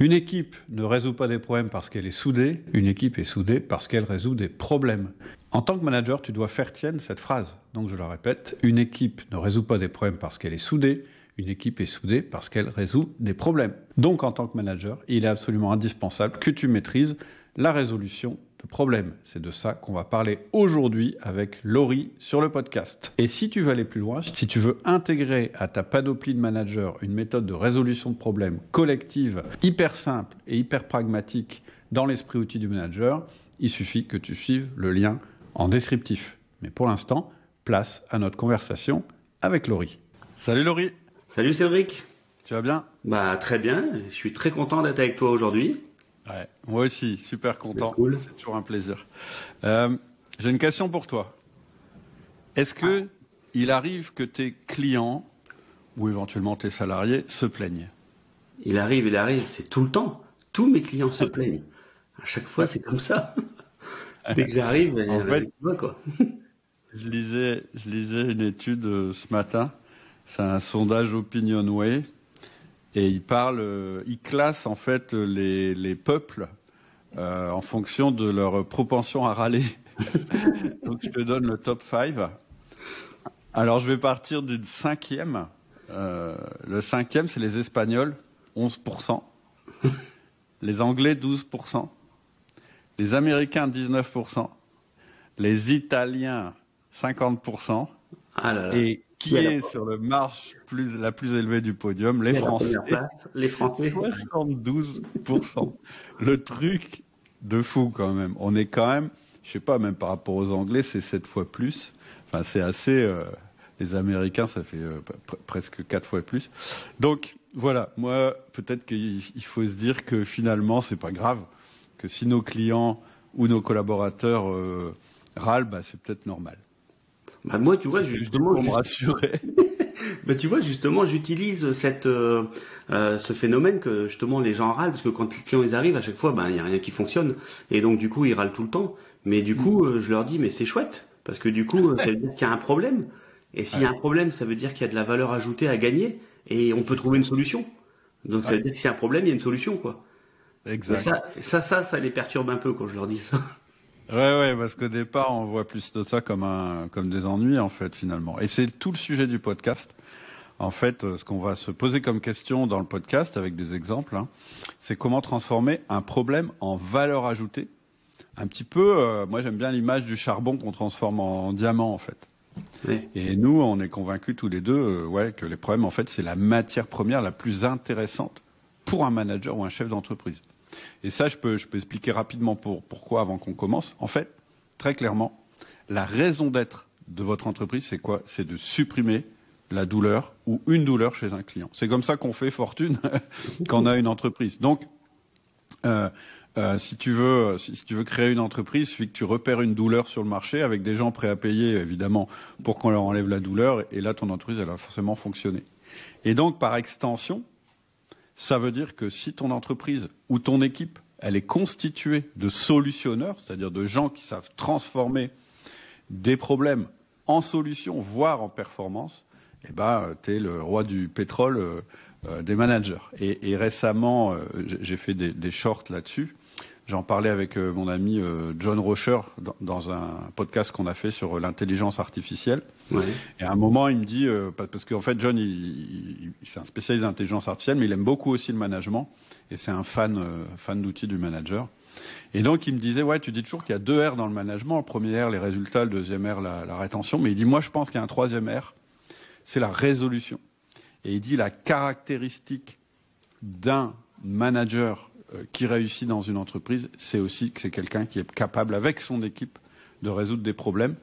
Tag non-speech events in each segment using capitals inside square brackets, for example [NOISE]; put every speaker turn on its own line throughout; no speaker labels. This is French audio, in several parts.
Une équipe ne résout pas des problèmes parce qu'elle est soudée, une équipe est soudée parce qu'elle résout des problèmes. En tant que manager, tu dois faire tienne cette phrase. Donc je la répète, une équipe ne résout pas des problèmes parce qu'elle est soudée, une équipe est soudée parce qu'elle résout des problèmes. Donc en tant que manager, il est absolument indispensable que tu maîtrises la résolution de problèmes. C'est de ça qu'on va parler aujourd'hui avec Laurie sur le podcast. Et si tu veux aller plus loin, si tu veux intégrer à ta panoplie de manager une méthode de résolution de problèmes collective, hyper simple et hyper pragmatique dans l'esprit outil du manager, il suffit que tu suives le lien en descriptif. Mais pour l'instant, place à notre conversation avec Laurie. Salut Laurie
Salut Cédric
Tu vas bien?
Bah très bien, je suis très content d'être avec toi aujourd'hui.
Ouais, moi aussi, super content. C'est toujours un plaisir. Euh, j'ai une question pour toi. Est-ce que il arrive que tes clients ou éventuellement tes salariés se plaignent?
Il arrive, il arrive, c'est tout le temps. Tous mes clients se [LAUGHS] plaignent. À chaque fois, c'est comme ça. [LAUGHS] Dès que j'arrive, en fait, quoi. [LAUGHS]
je lisais, je lisais une étude euh, ce matin. C'est un sondage OpinionWay et il parle, euh, il classe en fait les, les peuples euh, en fonction de leur propension à râler. [LAUGHS] Donc je te donne le top 5. Alors je vais partir du cinquième. Euh, le cinquième, c'est les Espagnols, 11%. les Anglais, 12%. Les Américains, 19%. Les Italiens, 50%. Ah là là. Et qui est sur le marche plus, la plus élevée du podium Les Français.
Les Français.
72%. le truc de fou quand même. On est quand même, je sais pas, même par rapport aux Anglais, c'est sept fois plus. Enfin, c'est assez. Euh, les Américains, ça fait euh, presque quatre fois plus. Donc voilà, moi, peut-être qu'il faut se dire que finalement, c'est pas grave. Que si nos clients ou nos collaborateurs euh, râlent, bah, c'est peut-être normal.
Bah moi, tu vois, justement, pour me rassurer. [LAUGHS] bah, tu vois, justement, j'utilise cette euh, euh, ce phénomène que justement les gens râlent parce que quand les clients ils arrivent à chaque fois, ben il y a rien qui fonctionne et donc du coup ils râlent tout le temps. Mais du coup, mm. euh, je leur dis mais c'est chouette parce que du coup ça veut dire qu'il y a un problème et s'il y a un problème, ça veut dire qu'il y a de la valeur ajoutée à gagner et on peut trouver une solution. Donc ça veut dire que s'il y a un problème, il y a une solution quoi.
Exact.
Ça, ça, ça, ça les perturbe un peu quand je leur dis ça.
Ouais, ouais, parce qu'au départ, on voit plus de ça comme un, comme des ennuis, en fait, finalement. Et c'est tout le sujet du podcast. En fait, euh, ce qu'on va se poser comme question dans le podcast, avec des exemples, hein, c'est comment transformer un problème en valeur ajoutée. Un petit peu, euh, moi j'aime bien l'image du charbon qu'on transforme en, diamant, en fait. Et nous, on est convaincus tous les deux, euh, ouais, que les problèmes, en fait, c'est la matière première la plus intéressante pour un manager ou un chef d'entreprise. Et ça, je peux, je peux expliquer rapidement pour, pourquoi avant qu'on commence. En fait, très clairement, la raison d'être de votre entreprise, c'est quoi? C'est de supprimer la douleur ou une douleur chez un client. C'est comme ça qu'on fait fortune [LAUGHS] quand on a une entreprise. Donc, euh, euh, si tu veux, si, tu veux créer une entreprise, il suffit que tu repères une douleur sur le marché avec des gens prêts à payer, évidemment, pour qu'on leur enlève la douleur. Et là, ton entreprise, elle va forcément fonctionner. Et donc, par extension, ça veut dire que si ton entreprise ou ton équipe, elle est constituée de solutionneurs, c'est-à-dire de gens qui savent transformer des problèmes en solutions, voire en performance, eh ben, tu es le roi du pétrole euh, euh, des managers. Et, récemment, euh, j'ai fait des, des shorts là-dessus. J'en parlais avec mon ami John Rocher dans, un podcast qu'on a fait sur l'intelligence artificielle. Et à un moment, il me dit, parce qu'en fait, John, il, c'est un spécialiste d'intelligence artificielle, mais il aime beaucoup aussi le management, et c'est un fan, fan d'outils du manager. Et donc, il me disait, ouais, tu dis toujours qu'il y a deux R dans le management. Le premier R, les résultats, le deuxième R, la, la rétention. Mais il dit, moi, je pense qu'il y a un troisième R c'est la résolution. Et il dit la caractéristique d'un manager euh, qui réussit dans une entreprise, c'est aussi que c'est quelqu'un qui est capable, avec son équipe, de résoudre des problèmes.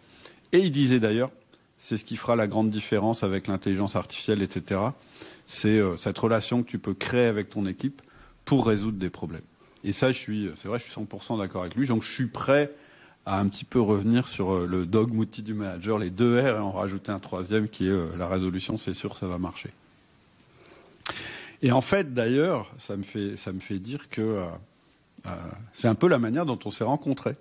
Et il disait d'ailleurs, c'est ce qui fera la grande différence avec l'intelligence artificielle, etc. C'est euh, cette relation que tu peux créer avec ton équipe pour résoudre des problèmes. Et ça, je suis, c'est vrai, je suis 100% d'accord avec lui. Donc, je suis prêt à un petit peu revenir sur euh, le dogme outil du manager, les deux R, et en rajouter un troisième qui est euh, la résolution, c'est sûr, ça va marcher. Et en fait, d'ailleurs, ça me fait, ça me fait dire que euh, c'est un peu la manière dont on s'est rencontrés.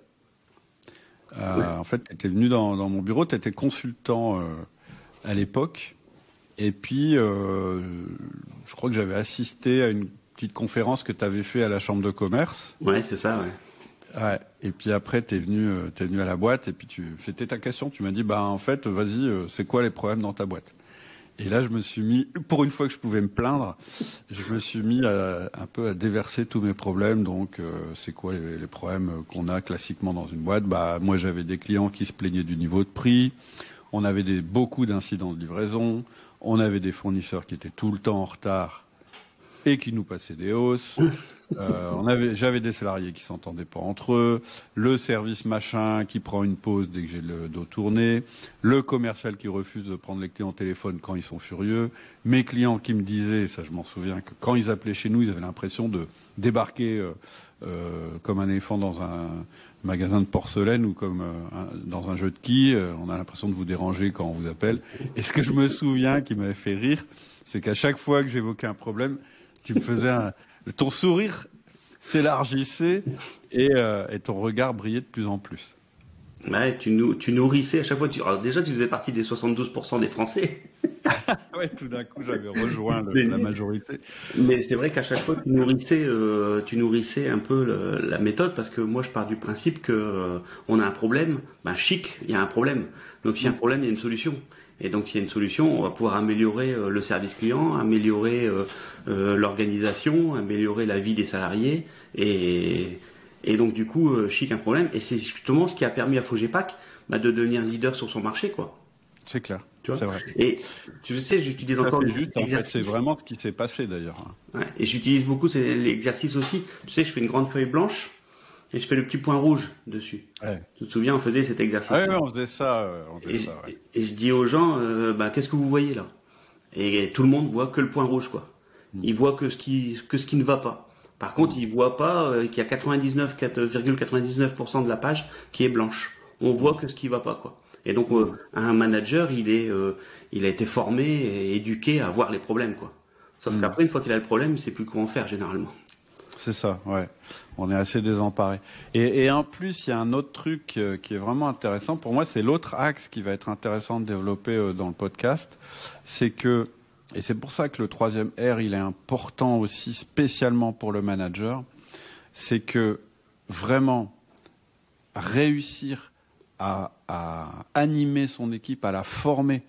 En fait, tu étais venu dans, mon bureau, tu étais consultant à l'époque, et puis je crois que j'avais assisté à une petite conférence que tu avais fait à la chambre de commerce.
Ouais, c'est ça, ouais.
Ouais. Et puis après, t'es venu, euh, es venu à la boîte et puis tu, c'était ta question. Tu m'as dit, bah en fait, vas-y, euh, c'est quoi les problèmes dans ta boîte? Et là, je me suis mis, pour une fois que je pouvais me plaindre, je me suis mis à, un peu à déverser tous mes problèmes. Donc, euh, c'est quoi les, problèmes qu'on a classiquement dans une boîte? Bah, moi, j'avais des clients qui se plaignaient du niveau de prix. On avait beaucoup d'incidents de livraison. On avait des fournisseurs qui étaient tout le temps en retard et qui nous passaient des hausses. [LAUGHS] Euh, on avait, j'avais des salariés qui s'entendaient pas entre eux, le service machin qui prend une pause dès que j'ai le dos tourné, le commercial qui refuse de prendre les clients au téléphone quand ils sont furieux, mes clients qui me disaient, ça je m'en souviens, que quand ils appelaient chez nous, ils avaient l'impression de débarquer euh, euh, comme un éléphant dans un magasin de porcelaine ou comme dans un jeu de quilles. on a l'impression de vous déranger quand on vous appelle. Et ce que je me souviens qui m'avait fait rire, c'est qu'à chaque fois que j'évoquais un problème, tu me faisais un, ton sourire s'élargissait euh, et, ton regard brillait de plus en plus.
Ouais, tu, nous, tu nourrissais à chaque fois. Tu, alors déjà, tu faisais partie des 72% des Français. [LAUGHS]
ouais, tout d'un coup, j'avais rejoint la majorité.
Mais c'est vrai qu'à chaque fois, tu nourrissais, euh, tu nourrissais un peu la méthode parce que moi, je pars du principe que euh, on a un problème. Ben, chic, il y a un problème. Donc, s'il y a un problème, il y a une solution. Et donc, s'il y a une solution, on va pouvoir améliorer euh, le service client, améliorer euh, euh, l'organisation, améliorer la vie des salariés. Et, et donc, du coup, chic un problème. Et c'est justement ce qui a permis à Fogepac bah, de devenir leader sur son marché, quoi.
C'est clair. C'est vrai.
Et tu sais, j'utilise encore
juste. En fait, c'est vraiment ce qui s'est passé d'ailleurs.
Ouais, et j'utilise beaucoup l'exercice aussi. Tu sais, je fais une grande feuille blanche et je fais le petit point rouge dessus. Tu te souviens, on faisait cet exercice.
Ah oui, on faisait ça. Euh,
et, je dis aux gens, euh, bah, qu'est-ce que vous voyez là? Et tout le monde voit que le point rouge, quoi. Hmm. Il voit que ce qui, que ce qui ne va pas. Par contre, il voit pas euh, qu'il y a 99,99% de la page qui est blanche. On voit que ce qui va pas, quoi. Et donc, un manager, il est, il a été formé et éduqué à voir les problèmes, quoi. Sauf hmm. qu'après, une fois qu'il a le problème, il sait plus comment faire généralement.
C'est ça, ouais. On est assez désemparé. Et, en plus, il y a un autre truc euh, qui est vraiment intéressant. Pour moi, c'est l'autre axe qui va être intéressant de développer euh, dans le podcast. C'est que, et c'est pour ça que le troisième R, il est important aussi spécialement pour le manager, c'est que vraiment réussir à animer son équipe, à la former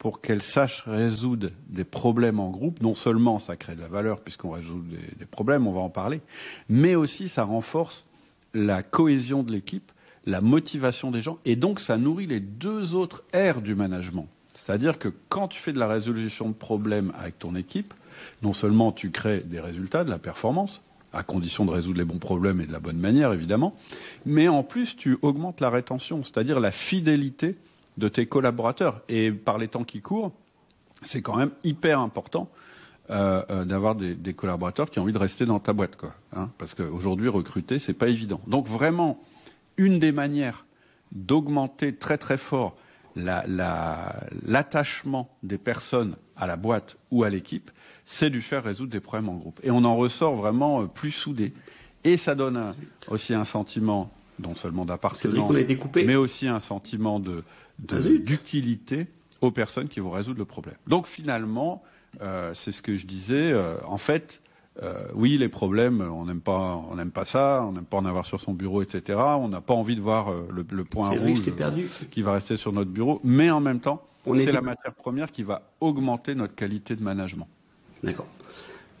pour qu'elle sache résoudre des problèmes en groupe. Non seulement ça crée de la valeur puisqu'on résout des, problèmes, on va en parler, mais aussi ça renforce la cohésion de l'équipe, la motivation des gens, et donc ça nourrit les deux autres R du management. C'est-à-dire que quand tu fais de la résolution de problèmes avec ton équipe, non seulement tu crées des résultats, de la performance, à condition de résoudre les bons problèmes et de la bonne manière évidemment, mais en plus tu augmentes la rétention, c'est-à-dire la fidélité de tes collaborateurs. Et par les temps qui courent, c'est quand même hyper important euh, euh, d'avoir des, collaborateurs qui ont envie de rester dans ta boîte, quoi. Hein, parce qu'aujourd'hui, recruter, c'est pas évident. Donc vraiment, une des manières d'augmenter très très fort l'attachement des personnes à la boîte ou à l'équipe, c'est du faire résoudre des problèmes en groupe. Et on en ressort vraiment euh, plus soudé. Et ça donne aussi un sentiment non seulement d'appartenance, mais aussi un sentiment de, d'utilité aux personnes qui vont résoudre le problème. Donc finalement, euh, c'est ce que je disais. Euh, en fait, euh, oui, les problèmes, on n'aime pas, on n'aime pas ça, on n'aime pas en avoir sur son bureau, etc. On n'a pas envie de voir le, point rouge qui va rester sur notre bureau, mais en même temps, c'est la matière première qui va augmenter notre qualité de management.
D'accord.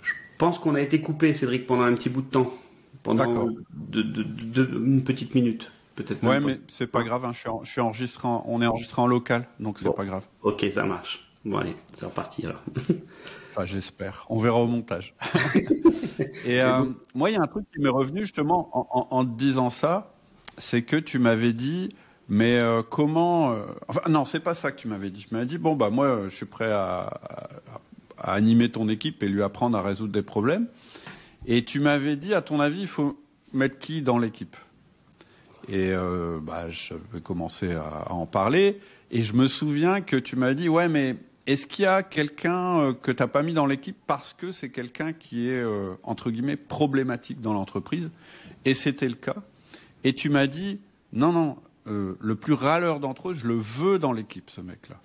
Je pense qu'on a été coupé, Cédric, pendant un petit bout de temps, pendant une petite minute peut-être.
Ouais, mais c'est pas grave. Hein, je, suis je suis enregistré, on est enregistré en local, donc c'est pas grave.
Ok, ça marche. Bon allez, c'est reparti alors. [LAUGHS]
enfin, j'espère. On verra au montage. [LAUGHS] Et euh, moi, il y a un truc qui m'est revenu justement en, en, te disant ça, c'est que tu m'avais dit, mais euh, comment euh, Enfin, non, c'est pas ça que tu m'avais dit. Tu m'avais dit, bon bah moi, je suis prêt à, à, à animer ton équipe et lui apprendre à résoudre des problèmes. Et tu m'avais dit, à ton avis, il faut mettre qui dans l'équipe? Et euh, bah, je vais commencer à, en parler. Et je me souviens que tu m'as dit, ouais, mais est-ce qu'il y a quelqu'un euh, que tu n'as pas mis dans l'équipe parce que c'est quelqu'un qui est, euh, entre guillemets, problématique dans l'entreprise? Et c'était le cas. Et tu m'as dit, non, non, le plus râleur d'entre eux, je le veux dans l'équipe, ce mec-là.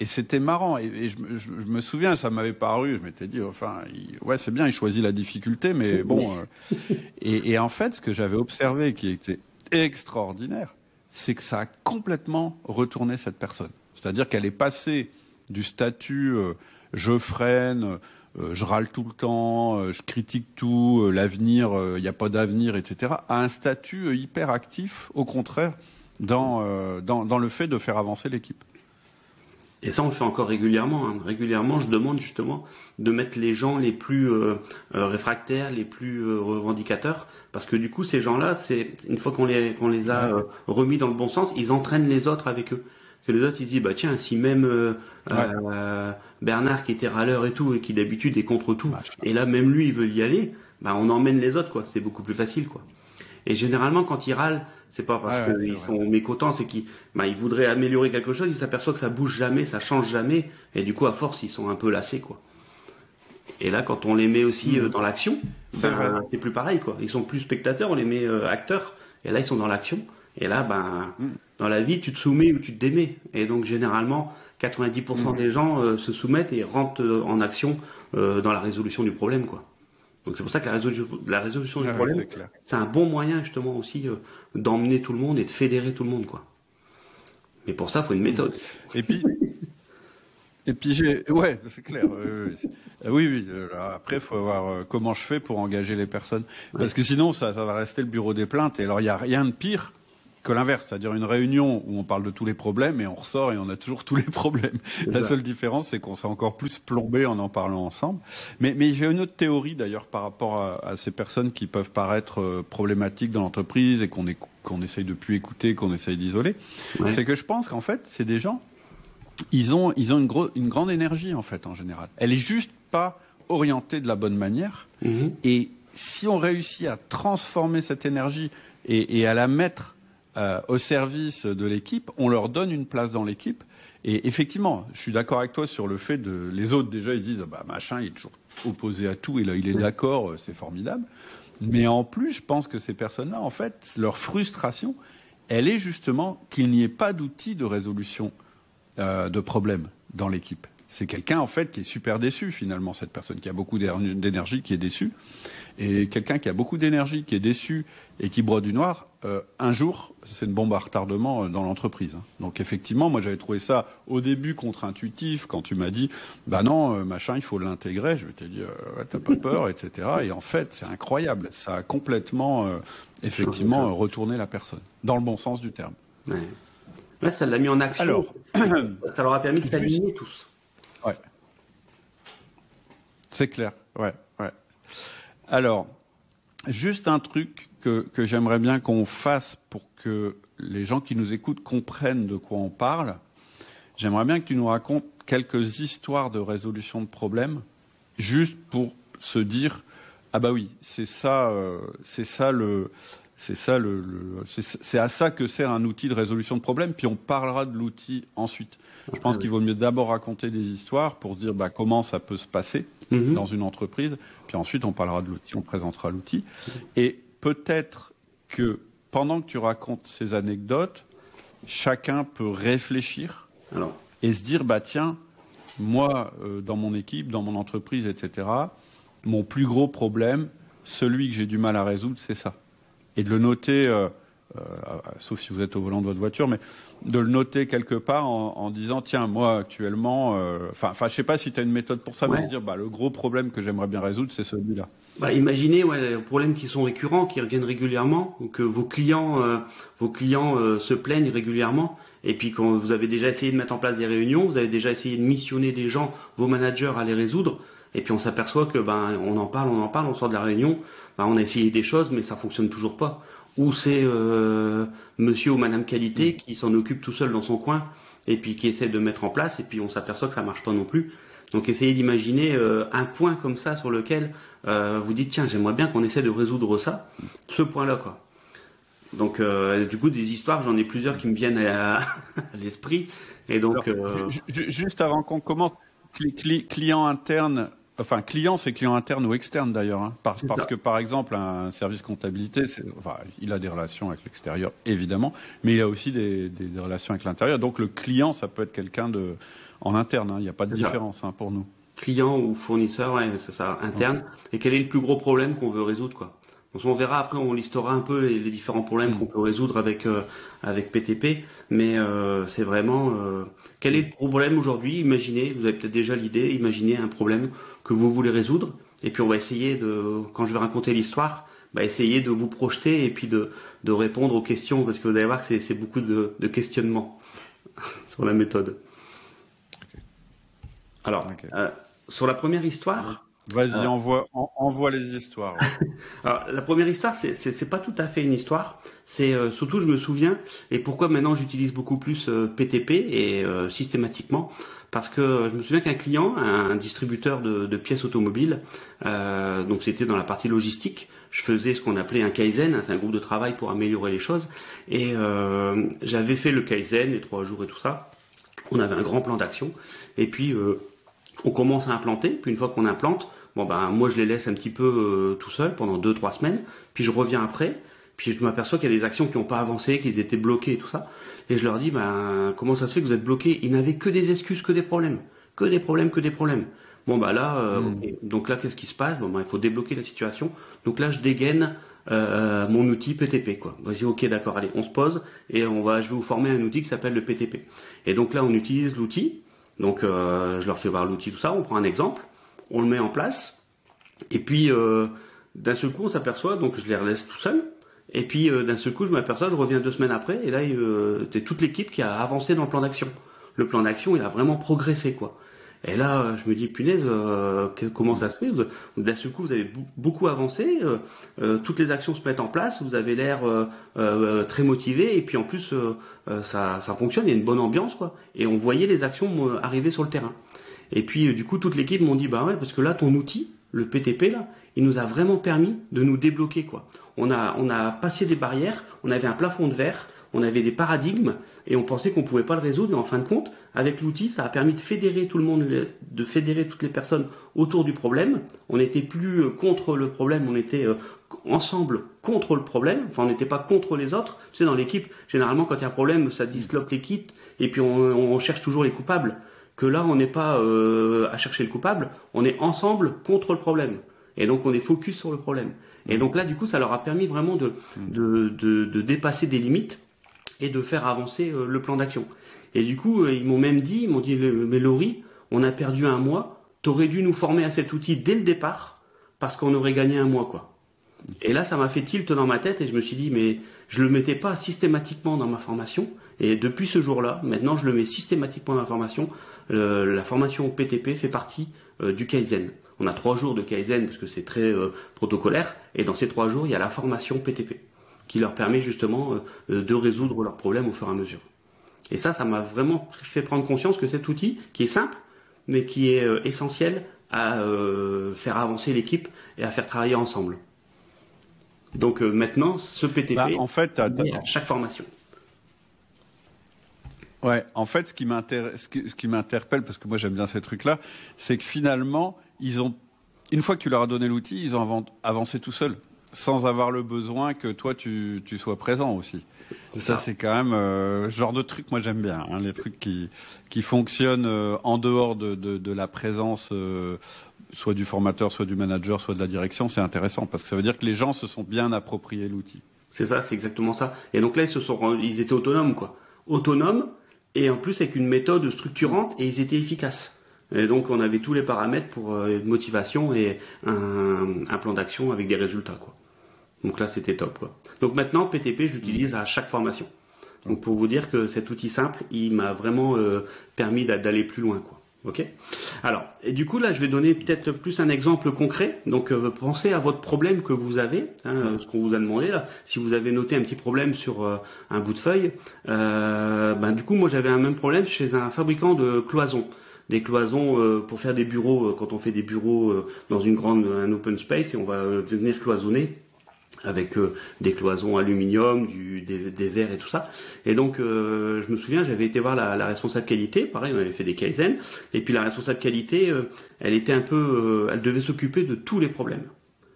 et c'était marrant. Et, je, me souviens, ça m'avait paru, je m'étais dit, enfin, ouais, c'est bien, il choisit la difficulté, mais [LAUGHS] bon. Euh, et, en fait, ce que j'avais observé qui était extraordinaire, c'est que ça a complètement retourné cette personne. C'est-à-dire qu'elle est passée du statut euh, je freine, euh, je râle tout le temps, je critique tout, l'avenir, il n'y a pas d'avenir, etc., à un statut hyper actif, au contraire, dans le fait de faire avancer l'équipe.
Et ça, on le fait encore régulièrement. Hein. Régulièrement, je demande justement de mettre les gens les plus euh, euh, réfractaires, les plus euh, revendicateurs, parce que du coup, ces gens-là, c'est une fois qu'on les qu'on les a remis dans le bon sens, ils entraînent les autres avec eux. Parce que les autres, ils disent bah tiens, si même Bernard qui était râleur et tout et qui d'habitude est contre tout, et là même lui, il veut y aller, bah on emmène les autres quoi. C'est beaucoup plus facile quoi. Et généralement, quand ils râlent, c'est pas parce qu'ils sont mécontents, c'est qu'ils bah, ils voudraient améliorer quelque chose, ils s'aperçoivent que ça bouge jamais, ça change jamais, et du coup, à force, ils sont un peu lassés, quoi. Et là, quand on les met aussi euh, dans l'action, ben, c'est plus pareil, quoi. Ils sont plus spectateurs, on les met euh, acteurs, et là, ils sont dans l'action. Et là, ben, mm. dans la vie, tu te soumets ou tu te démets. Et donc, généralement, 90% mm. des gens euh, se soumettent et rentrent en action dans la résolution du problème, quoi. Donc c'est pour ça que la résolution, la résolution du problème, c'est un bon moyen justement aussi euh, d'emmener tout le monde et de fédérer tout le monde, quoi. Mais pour ça, il faut une méthode.
Et puis, et puis j'ai, ouais, c'est clair. oui, oui. Euh, après, il faut voir euh, comment je fais pour engager les personnes, parce que sinon, ça, ça va rester le bureau des plaintes. Et alors, il y a rien de pire que l'inverse, c'est-à-dire une réunion où on parle de tous les problèmes et on ressort et on a toujours tous les [LAUGHS] problèmes. La seule différence, c'est qu'on s'est encore plus plombé en en parlant ensemble. Mais, mais j'ai une autre théorie d'ailleurs par rapport à, ces personnes qui peuvent paraître euh, problématiques dans l'entreprise et qu'on qu'on essaye de plus écouter, qu'on essaye d'isoler. C'est que je pense qu'en fait, c'est des gens, ils ont, ils ont une, une grande énergie en fait en général. Elle est juste pas orientée de la bonne manière. Mm-hmm. Et si on réussit à transformer cette énergie et, et à la mettre euh, au service de l'équipe, on leur donne une place dans l'équipe. Et effectivement, je suis d'accord avec toi sur le fait de les autres déjà ils disent bah machin il est toujours opposé à tout et là il est d'accord, euh, c'est formidable. Mais en plus, je pense que ces personnes-là, en fait, leur frustration, elle est justement qu'il n'y ait pas d'outil de résolution euh, de problèmes dans l'équipe. C'est quelqu'un en fait qui est super déçu finalement, cette personne qui a beaucoup d'énergie, qui est déçue. Et quelqu'un qui a beaucoup d'énergie, qui est déçu et qui broie du noir, euh, un jour, c'est une bombe à retardement euh, dans l'entreprise. Hein. Donc effectivement, moi j'avais trouvé ça au début contre-intuitif quand tu m'as dit, bah non, euh, machin, il faut l'intégrer. Je t'ai dit, ouais, t'as pas peur, etc. Et en fait, c'est incroyable. Ça a complètement, effectivement, retourné la personne dans le bon sens du terme.
Ouais. Là, ça l'a mis en action. Alors, [CLEARS THROAT] ça leur a permis de s'aligner tous.
Ouais. C'est clair. Ouais, ouais. Alors, juste un truc que, j'aimerais bien qu'on fasse pour que les gens qui nous écoutent comprennent de quoi on parle. J'aimerais bien que tu nous racontes quelques histoires de résolution de problèmes, juste pour se dire ah bah oui, c'est ça, euh, c'est ça le, c'est ça le, c'est à ça que sert un outil de résolution de problèmes. Puis on parlera de l'outil ensuite. Je pense qu'il vaut mieux d'abord raconter des histoires pour dire bah, comment ça peut se passer mhm. dans une entreprise. Puis ensuite, on parlera de l'outil, on présentera l'outil. Et peut-être que pendant que tu racontes ces anecdotes, chacun peut réfléchir et se dire bah tiens, moi, euh, dans mon équipe, dans mon entreprise, etc., mon plus gros problème, celui que j'ai du mal à résoudre, c'est ça. Et de le noter. Euh, euh, sauf si vous êtes au volant de votre voiture, mais de le noter quelque part en, disant tiens moi actuellement, euh, enfin je sais pas si tu as une méthode pour ça, mais se dire bah le gros problème que j'aimerais bien résoudre c'est celui-là.
Bah, imaginez ouais, les problèmes qui sont récurrents, qui reviennent régulièrement, que vos clients euh, vos clients se plaignent régulièrement. Et puis quand vous avez déjà essayé de mettre en place des réunions, vous avez déjà essayé de missionner des gens, vos managers à les résoudre, et puis on s'aperçoit que ben on en parle, on en parle, on sort de la réunion, ben, on a essayé des choses, mais ça fonctionne toujours pas ou c'est euh, monsieur ou madame qualité mm. qui s'en occupe tout seul dans son coin et puis qui essaie de mettre en place et puis on s'aperçoit que ça marche pas non plus. Donc essayez d'imaginer euh, un point comme ça sur lequel euh, vous dites tiens j'aimerais bien qu'on essaie de résoudre ça, ce point-là quoi. Donc du coup des histoires j'en ai plusieurs qui me viennent à, l'esprit et donc
juste avant qu'on commence client interne enfin client, c'est client interne ou externe d'ailleurs, hein. parce, que par exemple un service comptabilité, enfin, il a des relations avec l'extérieur évidemment, mais il a aussi des, relations avec l'intérieur. Donc le client, ça peut être quelqu'un de en interne. Hein. Il n'y a pas de différence hein, pour nous.
Client ou fournisseur, ouais, c'est ça, interne. Et quel est le plus gros problème qu'on veut résoudre, quoi? On verra après, on listera un peu les, différents problèmes qu'on peut résoudre avec euh, avec PTP, mais euh, c'est vraiment euh, quel est le problème aujourd'hui? Imaginez, vous avez peut-être déjà l'idée, imaginez un problème que vous voulez résoudre, et puis on va essayer de, quand je vais raconter l'histoire, bah, essayer de vous projeter et puis de, de répondre aux questions, parce que vous allez voir que c'est beaucoup de, de questionnements [LAUGHS] sur la méthode. Alors, sur la première histoire.
Vas-y, euh. envoie, envoie les histoires. [LAUGHS]
Alors, la première histoire, c'est, c'est, pas tout à fait une histoire. C'est euh, surtout, je me souviens, et pourquoi maintenant j'utilise beaucoup plus PTP euh, et systématiquement, parce que je me souviens qu'un client, un, distributeur de, de, pièces automobiles, donc c'était dans la partie logistique, je faisais ce qu'on appelait un kaizen, hein, c'est un groupe de travail pour améliorer les choses, et j'avais fait le kaizen, les trois jours et tout ça. On avait un grand plan d'action, et puis on commence à implanter, puis une fois qu'on implante, bon ben moi je les laisse un petit peu euh, tout seul pendant 2-3 semaines, puis je reviens après, puis je m'aperçois qu'il y a des actions qui n'ont pas avancé, qu'ils étaient bloqués et tout ça, et je leur dis ben comment ça se fait que vous êtes bloqués? Ils n'avaient que des excuses, que des problèmes, que des problèmes, que des problèmes. Bon bah là, euh, hmm. donc là qu'est-ce qui se passe? Bon ben il faut débloquer la situation. Donc là je dégaine euh, mon outil PTP quoi. Vas-y ok d'accord, allez on se pose et on va, je vais vous former un outil qui s'appelle le PTP. Et donc là on utilise l'outil donc euh, je leur fais voir l'outil, tout ça, on prend un exemple, on le met en place, et puis euh, d'un seul coup on s'aperçoit, donc je les relaisse tout seul, et puis euh, d'un seul coup je m'aperçois, je reviens deux semaines après, et là c'est toute l'équipe qui a avancé dans le plan d'action. Le plan d'action il a vraiment progressé quoi. Et là, je me dis, punaise, euh, comment ça se fait D'un seul coup, vous avez beaucoup avancé, euh, euh, toutes les actions se mettent en place, vous avez l'air très motivé, et puis en plus, ça, fonctionne, il y a une bonne ambiance, quoi. Et on voyait les actions arriver sur le terrain. Et puis, du coup, toute l'équipe m'ont dit, bah ouais, parce que là, ton outil, le PTP, là, il nous a vraiment permis de nous débloquer, quoi. On a, on a passé des barrières, on avait un plafond de verre, on avait des paradigmes et on pensait qu'on pouvait pas le résoudre. Mais en fin de compte, avec l'outil, ça a permis de fédérer tout le monde, de fédérer toutes les personnes autour du problème. On n'était plus euh, contre le problème, on était euh, ensemble contre le problème. Enfin, on n'était pas contre les autres. Tu sais, dans l'équipe, généralement, quand il y a un problème, ça disloque l'équipe et puis on, cherche toujours les coupables. Que là, on n'est pas euh, à chercher le coupable, on est ensemble contre le problème. Et donc, on est focus sur le problème. Et donc là, du coup, ça leur a permis vraiment de, de, de dépasser des limites et de faire avancer euh, le plan d'action. Et du coup, euh, ils m'ont même dit, ils m'ont dit, mais Laurie, on a perdu un mois, t'aurais dû nous former à cet outil dès le départ, parce qu'on aurait gagné un mois, quoi. Et là, ça m'a fait tilt dans ma tête et je me suis dit, mais je le mettais pas systématiquement dans ma formation. Et depuis ce jour-là, maintenant, je le mets systématiquement dans la formation. la formation PTP fait partie euh, du Kaizen. On a trois jours de Kaizen parce que c'est très protocolaire. Et dans ces trois jours, il y a la formation PTP qui leur permet justement euh, de résoudre leurs problèmes au fur et à mesure. Et ça, ça m'a vraiment fait prendre conscience que cet outil, qui est simple, mais qui est euh, essentiel à euh, faire avancer l'équipe et à faire travailler ensemble. Donc maintenant, ce PTP,
bah, en fait, à
chaque formation.
Ouais, en fait, ce qui m'interpelle, parce que moi j'aime bien ces trucs-là, c'est que finalement, ils ont, une fois que tu leur as donné l'outil, ils ont avancé tout seuls sans avoir le besoin que toi tu, tu sois présent aussi. Ça, c'est quand même euh, genre de truc moi j'aime bien hein, les trucs qui qui fonctionnent euh, en dehors de, de, de la présence euh, soit du formateur, soit du manager, soit de la direction, c'est intéressant parce que ça veut dire que les gens se sont bien appropriés l'outil.
C'est ça, c'est exactement ça. Et donc là ils se sont ils étaient autonomes quoi. Autonomes et en plus avec une méthode structurante et ils étaient efficaces. Et donc on avait tous les paramètres pour une motivation et un, un plan d'action avec des résultats quoi. Donc là, c'était top. Quoi. Donc maintenant, PTP, je l'utilise à chaque formation. Donc pour vous dire que cet outil simple, il m'a vraiment euh, permis d'aller plus loin. Quoi. Ok? Alors, et du coup, là, je vais donner peut-être plus un exemple concret. Donc, euh, pensez à votre problème que vous avez, hein, ce qu'on vous a demandé là. Si vous avez noté un petit problème sur euh, un bout de feuille, ben, du coup, moi, j'avais un même problème chez un fabricant de cloisons des cloisons pour faire des bureaux quand on fait des bureaux dans une grande un open space et on va venir cloisonner avec euh, des cloisons aluminium, du, des, verres et tout ça. Et donc, euh, je me souviens, j'avais été voir la, responsable qualité, pareil, on avait fait des kaizen, et puis la responsable qualité, euh, elle était un peu, elle devait s'occuper de tous les problèmes.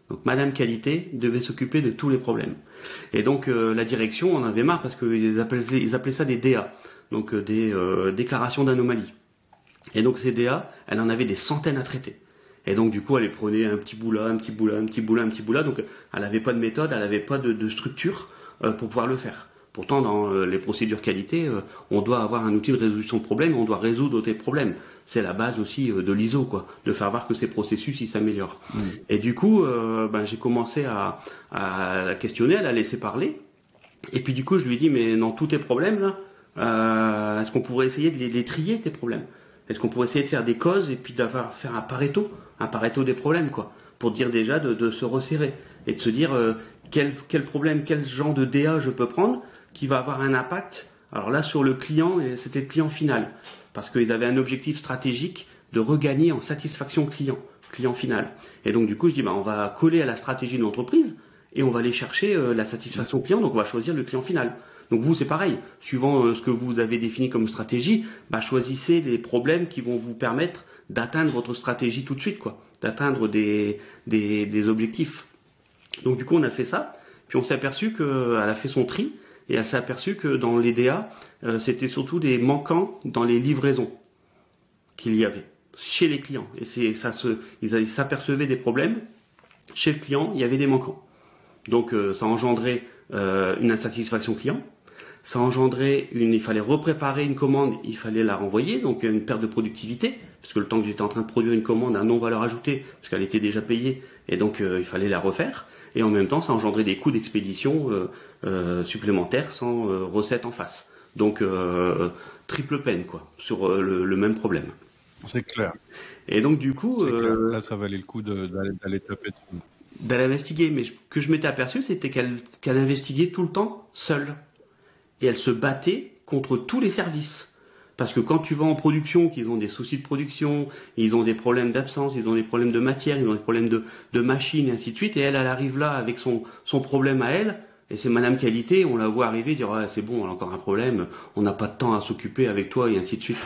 Donc, Madame Qualité devait s'occuper de tous les problèmes. Et donc, la direction en avait marre parce qu'ils appelaient, ils appelaient ça des DA, donc des déclarations d'anomalie. Et donc, ces DA, elle en avait des centaines à traiter. Et donc du coup, elle les prenait un petit bout là, un petit bout là, un petit bout là, un petit bout là. Donc elle n'avait pas de méthode, elle n'avait pas de, structure euh, pour pouvoir le faire. Pourtant, dans euh, les procédures qualité, euh, on doit avoir un outil de résolution de problème, on doit résoudre des problèmes. C'est la base aussi de l'ISO, quoi, de faire voir que ces processus ils s'améliorent. Mmh. Et du coup, ben, j'ai commencé à, la questionner, à la laisser parler. Et puis du coup, je lui ai dit, mais dans tous tes problèmes là, est-ce qu'on pourrait essayer de les trier tes problèmes? Est-ce qu'on pourrait essayer de faire des causes et puis d'avoir faire un pareto, un pareto des problèmes, quoi, pour dire déjà de, se resserrer et de se dire euh, quel, quel problème, quel genre de DA je peux prendre qui va avoir un impact. Alors là, sur le client, c'était le client final, parce qu'ils avaient un objectif stratégique de regagner en satisfaction client, client final. Et donc du coup, je dis, bah, on va coller à la stratégie de l'entreprise et on va aller chercher euh, la satisfaction client, donc on va choisir le client final. Donc vous, c'est pareil. Suivant euh, ce que vous avez défini comme stratégie, bah, choisissez les problèmes qui vont vous permettre d'atteindre votre stratégie tout de suite, quoi, d'atteindre des, des, objectifs. Donc du coup, on a fait ça. Puis on s'est aperçu qu'elle a fait son tri et elle s'est aperçue que dans les DA, euh, c'était surtout des manquants dans les livraisons qu'il y avait chez les clients. Et ça se, ils s'apercevaient des problèmes chez le client, il y avait des manquants. Donc euh, ça engendrait une insatisfaction client ça engendrait une, il fallait repréparer une commande, il fallait la renvoyer, donc une perte de productivité, parce que le temps que j'étais en train de produire une commande à non-valeur ajoutée, parce qu'elle était déjà payée, et donc euh, il fallait la refaire, et en même temps ça engendrait des coûts d'expédition euh, euh, supplémentaires sans recette en face. Donc triple peine, quoi, sur le, même problème.
C'est clair.
Et donc du coup...
Là ça valait le coup d'aller taper
D'aller investiguer, mais ce que je m'étais aperçu, c'était qu'elle investiguait tout le temps seule et elle se battait contre tous les services. Parce que quand tu vas en production, qu'ils ont des soucis de production, ils ont des problèmes d'absence, ils ont des problèmes de matière, ils ont des problèmes de, de machines, et ainsi de suite, et elle, elle arrive là avec son, son problème à elle, et c'est Madame Qualité, on la voit arriver, dire ah, c'est bon, on a encore un problème, on n'a pas de temps à s'occuper avec toi, et ainsi de suite.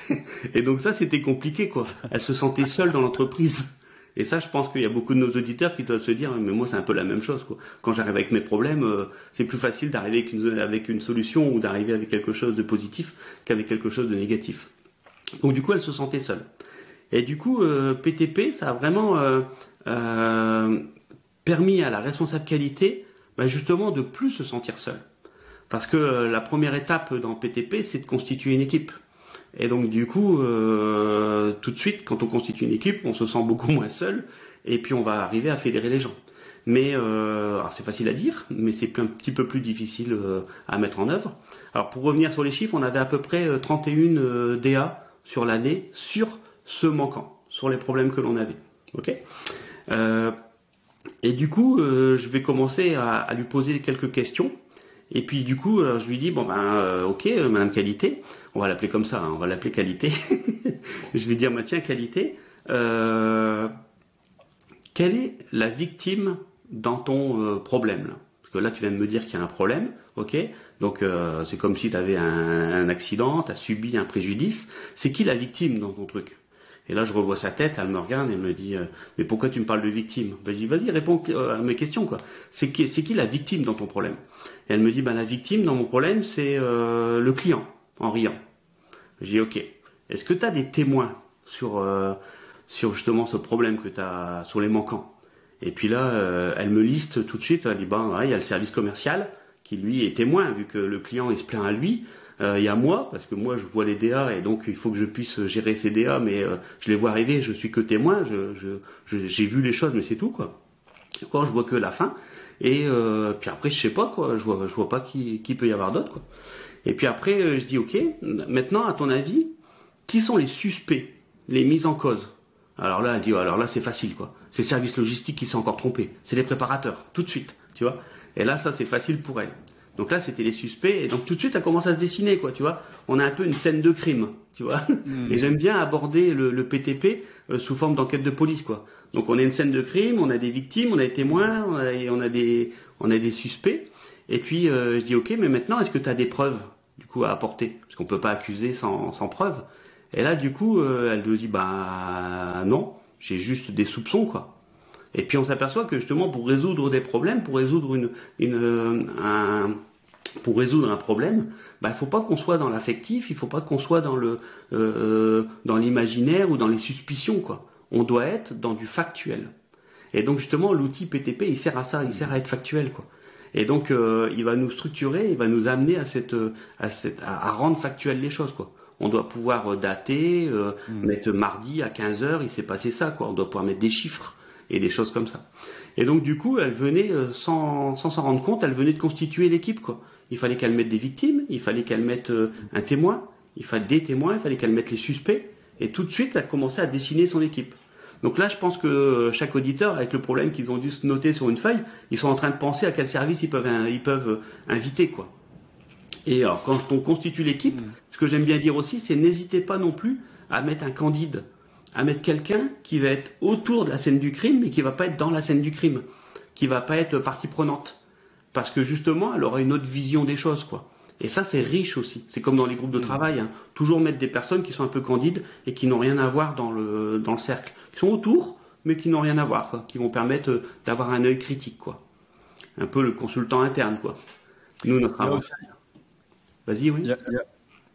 [LAUGHS] et donc ça, c'était compliqué, quoi. Elle se sentait seule dans l'entreprise. Et ça, je pense qu'il y a beaucoup de nos auditeurs qui doivent se dire, mais moi, c'est un peu la même chose. Quand j'arrive avec mes problèmes, euh, c'est plus facile d'arriver avec une, avec une solution ou d'arriver avec quelque chose de positif qu'avec quelque chose de négatif. Donc du coup, elle se sentait seule. Et du coup, PTP, euh, ça a vraiment euh, permis à la responsable qualité, bah, justement, de plus se sentir seule. Parce que la première étape dans PTP, c'est de constituer une équipe. Et donc du coup, euh, tout de suite, quand on constitue une équipe, on se sent beaucoup [LAUGHS] moins seul, et puis on va arriver à fédérer les gens. Mais euh, c'est facile à dire, mais c'est un petit peu plus difficile euh, à mettre en œuvre. Alors pour revenir sur les chiffres, on avait à peu près 31 DA sur l'année sur ce manquant, sur les problèmes que l'on avait. Ok? Et du coup, je vais commencer à, à lui poser quelques questions et puis du coup, euh, je lui dis bon ben euh, ok, euh, Madame Qualité, on va l'appeler comme ça, hein, on va l'appeler Qualité. [LAUGHS] je vais dire bah, tiens Qualité, quelle est la victime dans ton problème là? Parce que là tu viens de me dire qu'il y a un problème, ok? Donc c'est comme si tu avais un, accident, tu as subi un préjudice. C'est qui la victime dans ton truc? Et là, je revois sa tête, elle me regarde et me dit Mais pourquoi tu me parles de victime? Ben, Je dis Vas-y, réponds à mes questions. quoi. C'est qui, qui la victime dans ton problème? Et elle me dit, ben, la victime dans mon problème, c'est euh, le client, en riant. Je dis, ok, est-ce que tu as des témoins sur, euh, sur justement ce problème que tu as, sur les manquants? Et puis là, euh, elle me liste tout de suite, elle dit, ben, il y a le service commercial qui lui est témoin, vu que le client il se plaint à lui. il y a moi, parce que moi je vois les DA et donc il faut que je puisse gérer ces DA, mais je les vois arriver, je suis que témoin, j'ai je, j'ai vu les choses, mais c'est tout quoi. Encore, je vois que la fin. Et euh, puis après, je sais pas quoi, je vois, je vois pas qui, qui peut y avoir d'autre quoi. Et puis après, euh, je dis ok, maintenant à ton avis, qui sont les suspects, les mises en cause? Alors là, elle dit alors là c'est facile quoi. C'est le service logistique qui s'est encore trompé. C'est les préparateurs, tout de suite, tu vois. Et là, ça c'est facile pour elle. Donc là, c'était les suspects, et donc tout de suite, ça commence à se dessiner, quoi, tu vois. On a un peu une scène de crime, tu vois. Hmm. Et j'aime bien aborder le, PTP euh, sous forme d'enquête de police, quoi. Donc on a une scène de crime, on a des victimes, on a des témoins, on a, on a des, on a des suspects. Et puis euh, je dis ok, mais maintenant, est-ce que tu as des preuves, du coup, à apporter? Parce qu'on peut pas accuser sans, sans preuve. Et là, du coup, euh, elle nous dit bah non, j'ai juste des soupçons, quoi. Et puis on s'aperçoit que justement pour résoudre des problèmes, pour résoudre une, une un, pour résoudre un problème, bah, il faut pas qu'on soit dans l'affectif, il faut pas qu'on soit dans le euh, dans l'imaginaire ou dans les suspicions quoi. On doit être dans du factuel. Et donc justement l'outil PTP il sert à ça, il sert à être factuel quoi. Et donc euh, il va nous structurer, il va nous amener à cette à cette à, rendre factuel les choses quoi. On doit pouvoir euh, dater, euh, mmh. mettre mardi à 15 heures, il s'est passé ça quoi. On doit pouvoir mettre des chiffres et des choses comme ça. Et donc du coup, elle venait sans sans s'en rendre compte, elle venait de constituer l'équipe quoi il fallait qu'elle mette des victimes, il fallait qu'elle mette euh, un témoin, il fallait des témoins, il fallait qu'elle mette les suspects, et tout de suite, elle a commencé à dessiner son équipe. Donc là, je pense que euh, chaque auditeur, avec le problème qu'ils ont dû se noter sur une feuille, ils sont en train de penser à quel service ils peuvent, ils peuvent euh, inviter, quoi. Et alors, quand on constitue l'équipe, mm. ce que j'aime bien dire aussi, c'est n'hésitez pas non plus à mettre un candide, à mettre quelqu'un qui va être autour de la scène du crime, mais qui va pas être dans la scène du crime, qui va pas être partie prenante parce que justement, elle aura une autre vision des choses, quoi. Et ça, c'est riche aussi. C'est comme dans les groupes de mm. travail, hein. toujours mettre des personnes qui sont un peu candides et qui n'ont rien à voir dans le dans le cercle, qui sont autour, mais qui n'ont rien à voir, quoi. qui vont permettre euh, d'avoir un œil critique, quoi. Un peu le consultant interne, quoi. Nous, notre travail. Vas-y, oui.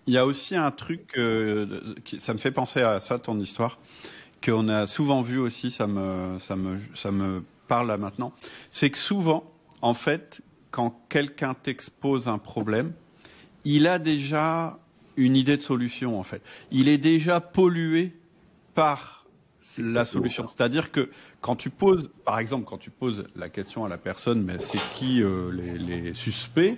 Il y, a, aussi un truc, euh, qui, ça me fait penser à ça, ton histoire, qu'on a souvent vu aussi, ça me, ça me, ça me parle là maintenant. C'est que souvent, en fait, quand quelqu'un t'expose un problème, il a déjà une idée de solution en fait. Il est déjà pollué par la solution. C'est-à-dire que quand tu poses, par exemple, quand tu poses la question à la personne, mais c'est qui euh, les, suspects,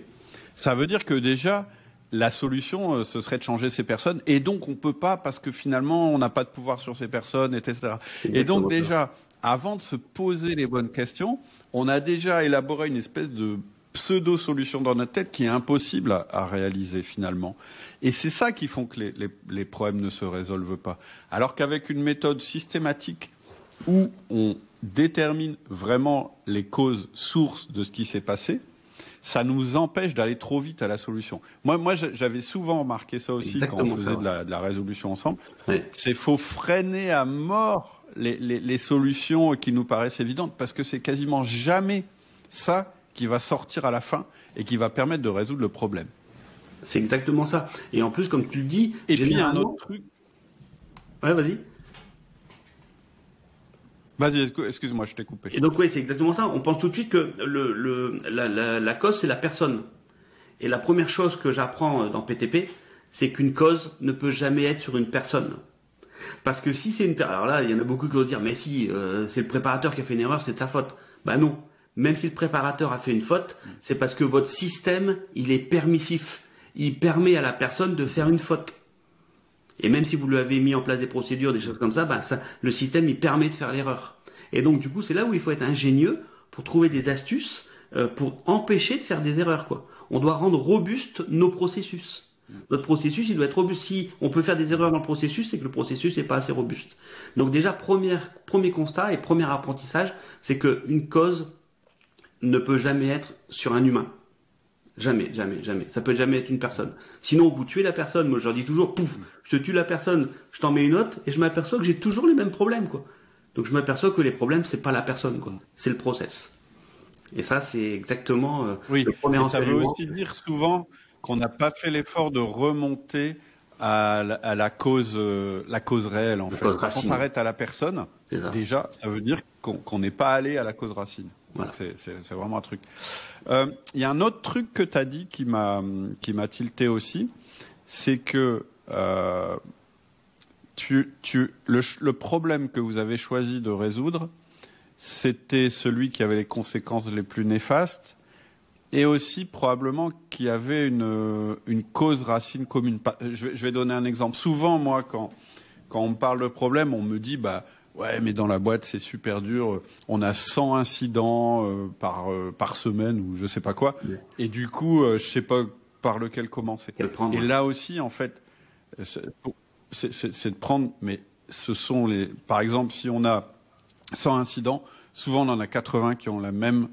ça veut dire que déjà la solution, euh, ce serait de changer ces personnes, et donc on peut pas parce que finalement on n'a pas de pouvoir sur ces personnes, etc. Et donc déjà, avant de se poser les bonnes questions, on a déjà élaboré une espèce de pseudo-solution dans notre tête qui est impossible à, réaliser finalement. Et c'est ça qui font que les, problèmes ne se résolvent pas. Alors qu'avec une méthode systématique où on détermine vraiment les causes sources de ce qui s'est passé, ça nous empêche d'aller trop vite à la solution. Moi, moi, j'avais souvent remarqué ça aussi quand on faisait de, la, résolution ensemble. C'est faut freiner à mort les, solutions qui nous paraissent évidentes, parce que c'est quasiment jamais ça qui va sortir à la fin et qui va permettre de résoudre le problème.
C'est exactement ça. Et en plus, comme tu le dis,
et puis un autre truc.
Ouais, vas-y.
Vas-y, excuse-moi, je t'ai coupé.
Donc oui, c'est exactement ça. On pense tout de suite que la, cause, c'est la personne. Et la première chose que j'apprends dans PTP, c'est qu'une cause ne peut jamais être sur une personne. Parce que si c'est une alors là, il y en a beaucoup qui vont dire mais si euh, c'est le préparateur qui a fait une erreur, c'est de sa faute. Bah non. Même si le préparateur a fait une faute, c'est parce que votre système, il est permissif. Il permet à la personne de faire une faute. Et même si vous lui avez mis en place des procédures, des choses comme ça, bah ça le système, il permet de faire l'erreur. Et donc du coup, c'est là où il faut être ingénieux pour trouver des astuces euh, pour empêcher de faire des erreurs quoi. On doit rendre robustes nos processus. Notre processus, il doit être robuste. Si on peut faire des erreurs dans le processus, c'est que le processus n'est pas assez robuste. Donc déjà, premier constat et premier apprentissage, c'est qu'une cause ne peut jamais être sur un humain. Jamais, jamais, jamais. Ça peut jamais être une personne. Sinon, vous tuez la personne. Moi, je leur dis toujours, pouf, je te tue la personne, je t'en mets une autre, et je m'aperçois que j'ai toujours les mêmes problèmes, quoi. Donc, je m'aperçois que les problèmes, c'est pas la personne, quoi. C'est le process. Et ça, c'est exactement euh,
oui. le premier Ça veut aussi dire souvent, qu'on n'a pas fait l'effort de remonter à la, cause, euh, la cause réelle en fait. Quand on s'arrête à la personne, déjà, ça veut dire qu'on n'est pas allé à la cause racine. C'est vraiment un truc. Euh, il y a un autre truc que tu as dit qui m'a qui tilté aussi, c'est que euh, tu, tu, le, le, problème que vous avez choisi de résoudre, c'était celui qui avait les conséquences les plus néfastes et aussi probablement qu'il y avait une, une cause racine commune. Je vais, je vais, donner un exemple. Souvent, moi, quand, quand on parle de problème, on me dit, bah, Ouais, mais dans la boîte, c'est super dur. On a 100 incidents euh, par, euh, par semaine ou je sais pas quoi. Et du coup, je sais pas par lequel commencer. Et là aussi, en fait, c'est de prendre, mais ce sont les, par exemple, si on a 100 incidents, souvent on en a 80 qui ont la même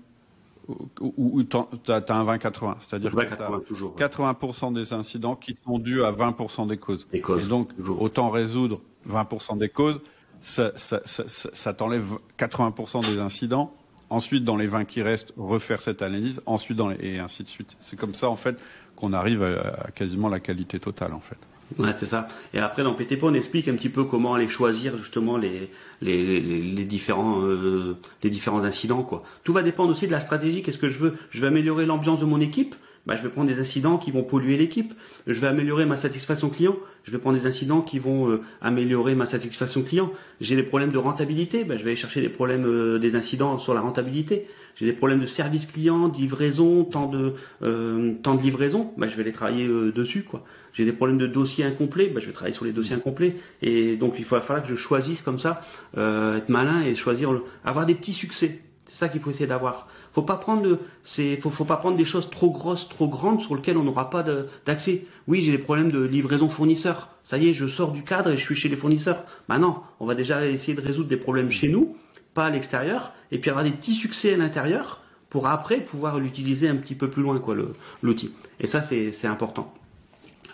ou tu as, un 20-80, c'est-à-dire que tu as 80% des incidents qui sont dus à 20% des causes. Et donc, autant résoudre 20% des causes, ça, t'enlève 80% des incidents. Ensuite, dans les 20 qui restent, refaire cette analyse. Ensuite, dans et ainsi de suite. C'est comme ça, en fait, qu'on arrive à quasiment la qualité totale, en fait.
Ouais, c'est ça. Et après, dans PTP, on explique un petit peu comment aller choisir justement les, les, différents, euh, les différents incidents. Quoi. Tout va dépendre aussi de la stratégie. Qu'est-ce que je veux? Je veux améliorer l'ambiance de mon équipe? Bah, je vais prendre des incidents qui vont polluer l'équipe. Je vais améliorer ma satisfaction client. Je vais prendre des incidents qui vont euh, améliorer ma satisfaction client. J'ai des problèmes de rentabilité. Bah, je vais aller chercher des problèmes euh, des incidents sur la rentabilité. J'ai des problèmes de service client, de livraison, temps de euh, de livraison. Bah, je vais les travailler dessus. quoi. J'ai des problèmes de dossiers incomplets. Bah, je vais travailler sur les dossiers incomplets. Et donc il va falloir que je choisisse comme ça, être malin et choisir, avoir des petits succès. C'est ça qu'il faut essayer d'avoir. Faut pas prendre, c'est, faut, pas prendre des choses trop grosses, trop grandes sur lesquelles on n'aura pas d'accès. Oui, j'ai des problèmes de livraison fournisseur. Ça y est, je sors du cadre et je suis chez les fournisseurs. Maintenant, on va déjà essayer de résoudre des problèmes chez nous, pas à l'extérieur, et puis avoir des petits succès à l'intérieur pour après pouvoir l'utiliser un petit peu plus loin, quoi, l'outil. Et ça, c'est important.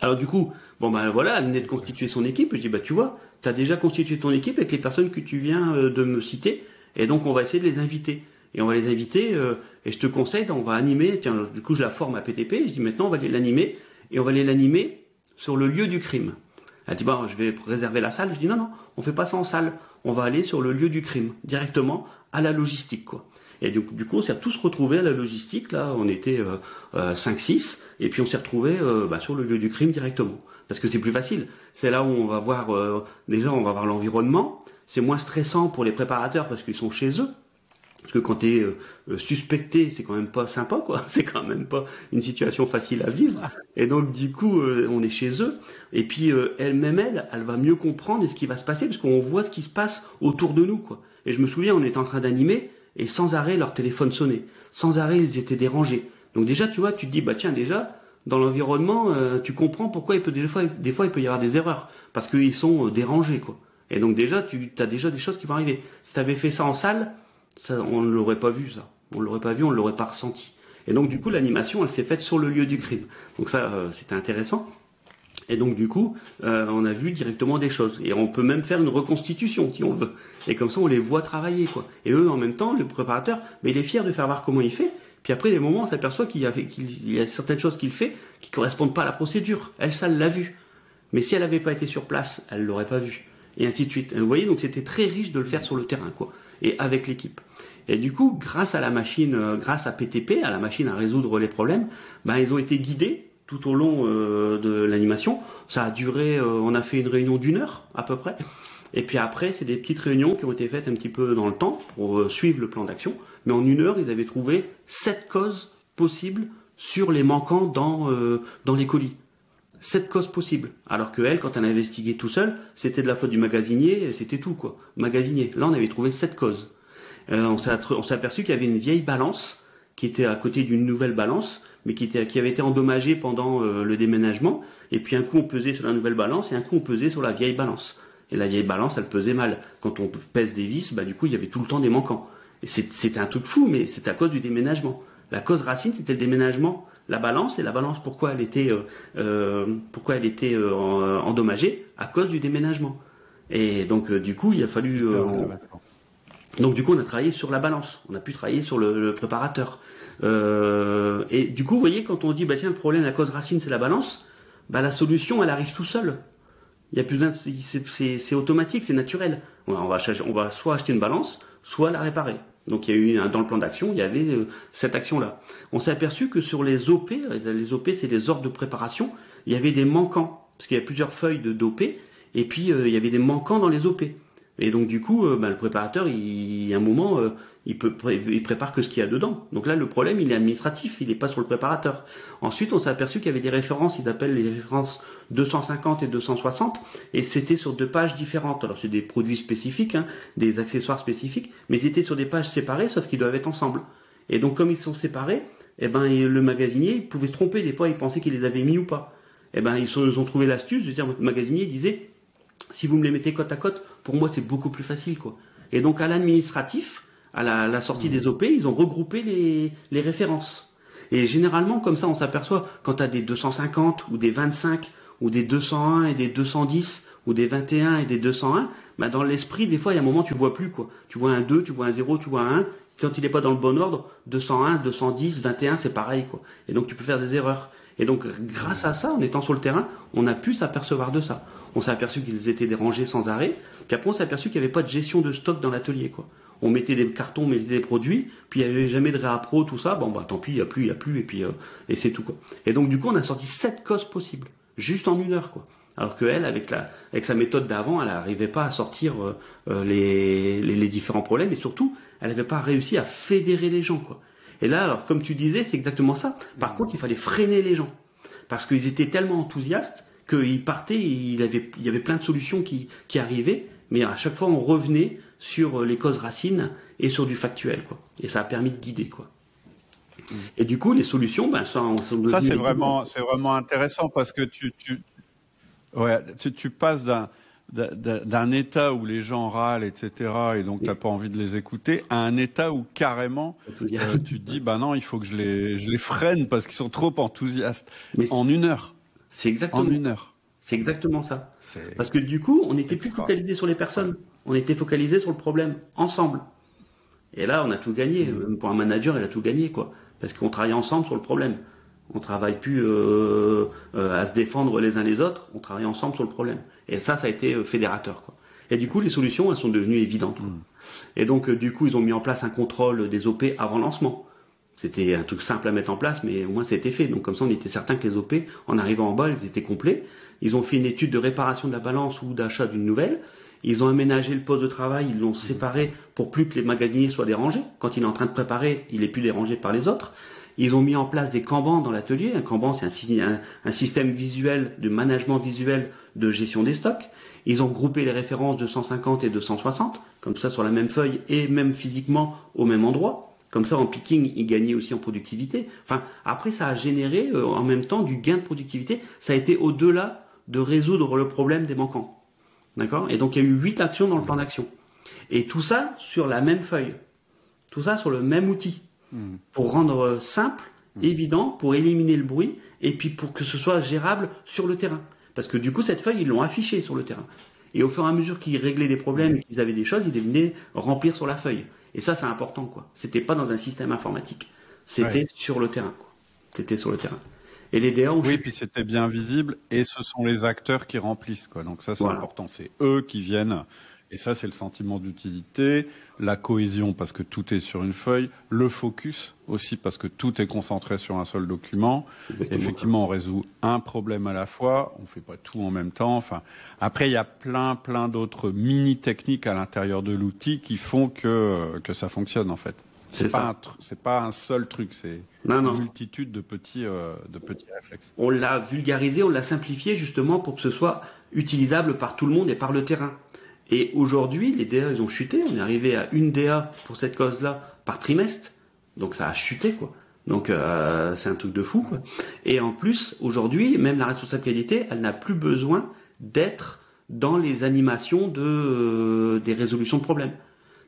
Alors du coup, bon ben voilà, elle venait de constituer son équipe. Je dis bah tu vois, tu as déjà constitué ton équipe avec les personnes que tu viens euh, de me citer, et donc on va essayer de les inviter et on va les inviter. Euh, et je te conseille, on va animer. Tiens, du coup, je la forme à PTP. Je dis maintenant, on va l'animer et on va aller l'animer sur le lieu du crime. Elle dit bon, je vais réserver la salle. Je dis non, non, on fait pas ça en salle. On va aller sur le lieu du crime directement à la logistique, quoi. Et du, du coup, on s'est tous retrouvés à la logistique. Là, on était euh, euh, 5-6, et puis on s'est retrouvés euh, bah, sur le lieu du crime directement, parce que c'est plus facile. C'est là où on va voir euh, déjà, on va voir l'environnement. C'est moins stressant pour les préparateurs parce qu'ils sont chez eux. Parce que quand tu es euh, suspecté, c'est quand même pas sympa, quoi. [LAUGHS] C'est quand même pas une situation facile à vivre. Et donc, du coup, euh, on est chez eux. Et puis, euh, elle-même, elle, elle va mieux comprendre ce qui va se passer, parce qu'on voit ce qui se passe autour de nous, quoi. Et je me souviens, on était en train d'animer, et sans arrêt, leur téléphone sonnait. Sans arrêt, ils étaient dérangés. Donc déjà, tu vois, tu te dis, bah tiens, déjà, dans l'environnement, tu comprends pourquoi il peut des fois, des fois, il peut y avoir des erreurs. Parce qu'ils sont dérangés, quoi. Et donc déjà, tu as déjà des choses qui vont arriver. Si tu avais fait ça en salle, on ne l'aurait pas vu, ça. On ne l'aurait pas vu, on ne l'aurait pas ressenti. Et donc, du coup, l'animation, elle s'est faite sur le lieu du crime. Donc ça, euh, c'était intéressant. Et donc, du coup, euh, on a vu directement des choses. Et on peut même faire une reconstitution, si on veut. Et comme ça, on les voit travailler, quoi. Et eux, en même temps, le préparateur, mais il est fier de faire voir comment il fait. Puis après, des moments, on s'aperçoit qu'il y, a certaines choses qu'il fait qui correspondent pas à la procédure. Elle, ça, elle l'a vu. Mais si elle n'avait pas été sur place, elle l'aurait pas vu. Et ainsi de suite. Vous voyez, donc c'était très riche de le faire sur le terrain, quoi et avec l'équipe. Et du coup, grâce à la machine, euh, grâce à PTP, à la machine à résoudre les problèmes, ben, ils ont été guidés tout au long euh, de l'animation. Ça a duré, euh, on a fait une réunion d'une heure à peu près. Et puis après, c'est des petites réunions qui ont été faites un petit peu dans le temps pour suivre le plan d'action. Mais en une heure, ils avaient trouvé sept causes possibles sur les manquants dans, dans les colis sept causes possibles. Alors que elle, quand elle a investigué tout seul, c'était de la faute du magasinier, c'était tout quoi. Magasinier. Là, on avait trouvé sept causes. Euh, on s'est aperçu qu'il y avait une vieille balance qui était à côté d'une nouvelle balance, mais qui, était, qui avait été endommagée pendant euh, le déménagement. Et puis un coup on pesait sur la nouvelle balance et un coup on pesait sur la vieille balance. Et la vieille balance, elle pesait mal. Quand on pèse des vis, bah du coup il y avait tout le temps des manquants. C'était un truc fou, mais c'est à cause du déménagement. La cause racine, c'était le déménagement la balance et la balance pourquoi elle était euh, euh, pourquoi elle était euh, endommagée? À cause du déménagement. Et donc du coup il a fallu donc du coup on a travaillé sur la balance, on a pu travailler sur le, préparateur. et du coup vous voyez quand on dit bah tiens le problème la cause racine c'est la balance, bah la solution elle arrive tout seul. Il y a plus c'est automatique, c'est naturel. On va, on va soit acheter une balance, soit la réparer. Donc il y a eu dans le plan d'action, il y avait euh, cette action-là. On s'est aperçu que sur les OP, les OP c'est des ordres de préparation, il y avait des manquants parce qu'il y a plusieurs feuilles de d'OP et puis euh, il y avait des manquants dans les OP. Et donc du coup, euh, ben, le préparateur, il, a un moment, il, peut, il prépare que ce qu'il y a dedans. Donc là, le problème, il est administratif, il n'est pas sur le préparateur. Ensuite, on s'est aperçu qu'il y avait des références, ils appellent les références 250 et 260, et c'était sur deux pages différentes. Alors c'est des produits spécifiques, hein, des accessoires spécifiques, mais ils étaient sur des pages séparées, sauf qu'ils doivent être ensemble. Et donc comme ils sont séparés, eh ben le magasinier pouvait se tromper. Des fois, il pensait qu'il les avait mis ou pas. Eh ben ils, ont trouvé l'astuce de dire, le magasinier disait, si vous me les mettez côte à côte, pour moi c'est beaucoup plus facile, quoi. Et donc à l'administratif, à la, sortie des OP, ils ont regroupé les, références. Et généralement, comme ça, on s'aperçoit quand tu as des 250 ou des 25 ou des 201 et des 210 ou des 21 et des 201, bah dans l'esprit, des fois, il y a un moment, tu vois plus quoi. Tu vois un 2, tu vois un 0, tu vois un 1. Quand il n'est pas dans le bon ordre, 201, 210, 21, c'est pareil quoi. Et donc tu peux faire des erreurs. Et donc grâce à ça, en étant sur le terrain, on a pu s'apercevoir de ça. On s'est aperçu qu'ils étaient dérangés sans arrêt. Puis après, on s'est aperçu qu'il n'y avait pas de gestion de stock dans l'atelier quoi on mettait des cartons, on mettait des produits, puis il n'y avait jamais de réappro, tout ça, bon bah tant pis, il n'y a plus, il n'y a plus, et puis euh, et c'est tout quoi. Et donc du coup on a sorti sept causes possibles, juste en une heure quoi. Alors qu'elle, avec la, avec sa méthode d'avant, elle n'arrivait pas à sortir euh, euh, les, les, différents problèmes, et surtout, elle n'avait pas réussi à fédérer les gens quoi. Et là, alors comme tu disais, c'est exactement ça. Par contre, il fallait freiner les gens parce qu'ils étaient tellement enthousiastes qu'ils partaient, il, avait, y avait plein de solutions qui, qui arrivaient, mais à chaque fois on revenait sur les causes racines et sur du factuel, quoi. Et ça a permis de guider, quoi. Et du coup, les solutions, ben, ça,
ça c'est vraiment, c'est vraiment intéressant parce que tu, tu, ouais, tu, passes d'un d'un état où les gens râlent, etc., et donc tu n'as pas envie de les écouter, à un état où carrément euh, tu te dis, bah non, il faut que je les, je les freine parce qu'ils sont trop enthousiastes. Mais en une heure.
C'est exactement.
En une heure.
C'est exactement ça. Parce que du coup, on n'était plus focalisé sur les personnes. On était focalisé sur le problème, ensemble. Et là, on a tout gagné. Même pour un manager, il a tout gagné, quoi. Parce qu'on travaille ensemble sur le problème. On travaille plus euh, euh, à se défendre les uns les autres. On travaille ensemble sur le problème. Et ça, ça a été euh, fédérateur, quoi. Et du coup, les solutions, elles sont devenues évidentes. Mm. Et donc, du coup, ils ont mis en place un contrôle des OP avant lancement. C'était un truc simple à mettre en place, mais au moins ça a été fait. Donc comme ça, on était certain que les OP, en arrivant en bas, ils étaient complets. Ils ont fait une étude de réparation de la balance ou d'achat d'une nouvelle. Ils ont aménagé le poste de travail, ils l'ont séparé pour plus que les magasiniers soient dérangés. Quand il est en train de préparer, il est plus dérangé par les autres. Ils ont mis en place des Kanban dans l'atelier. Un Kanban, c'est un, système visuel de management visuel de gestion des stocks. Ils ont groupé les références de 150 et 260, comme ça sur la même feuille et même physiquement au même endroit. Comme ça, en picking, il gagnait aussi en productivité. Enfin, après, ça a généré euh, en même temps du gain de productivité. Ça a été au-delà de résoudre le problème des manquants. D'accord? Et donc, il y a eu huit actions dans le plan d'action. Et tout ça sur la même feuille. Tout ça sur le même outil. Hmm. Pour rendre simple, hmm. évident, pour éliminer le bruit, et puis pour que ce soit gérable sur le terrain. Parce que du coup, cette feuille, ils l'ont affichée sur le terrain. Et au fur et à mesure qu'ils réglaient des problèmes et qu'ils avaient des choses, ils venaient remplir sur la feuille. Et ça, c'est important, quoi. C'était pas dans un système informatique. C'était sur le terrain. C'était sur le terrain. Et les DA ont
Oui, puis c'était bien visible, et ce sont les acteurs qui remplissent, quoi. Donc ça, c'est important. C'est eux qui viennent et ça, c'est le sentiment d'utilité, la cohésion parce que tout est sur une feuille, le focus aussi parce que tout est concentré sur un seul document. Effectivement, on résout un problème à la fois, on fait pas tout en même temps. Enfin, après, il y a plein, plein d'autres mini techniques à l'intérieur de l'outil qui font que que ça fonctionne en fait. C'est pas c'est pas un seul truc, c'est une multitude de petits euh, de petits réflexes.
On l'a vulgarisé, on l'a simplifié justement pour que ce soit utilisable par tout le monde et par le terrain. Et aujourd'hui, les DA, ils ont chuté. On est arrivé à une DA pour cette cause-là par trimestre. Donc ça a chuté, quoi. Donc euh, c'est un truc de fou, quoi. Et en plus, aujourd'hui, même la responsable qualité, elle n'a plus besoin d'être dans les animations de euh, des résolutions de problèmes.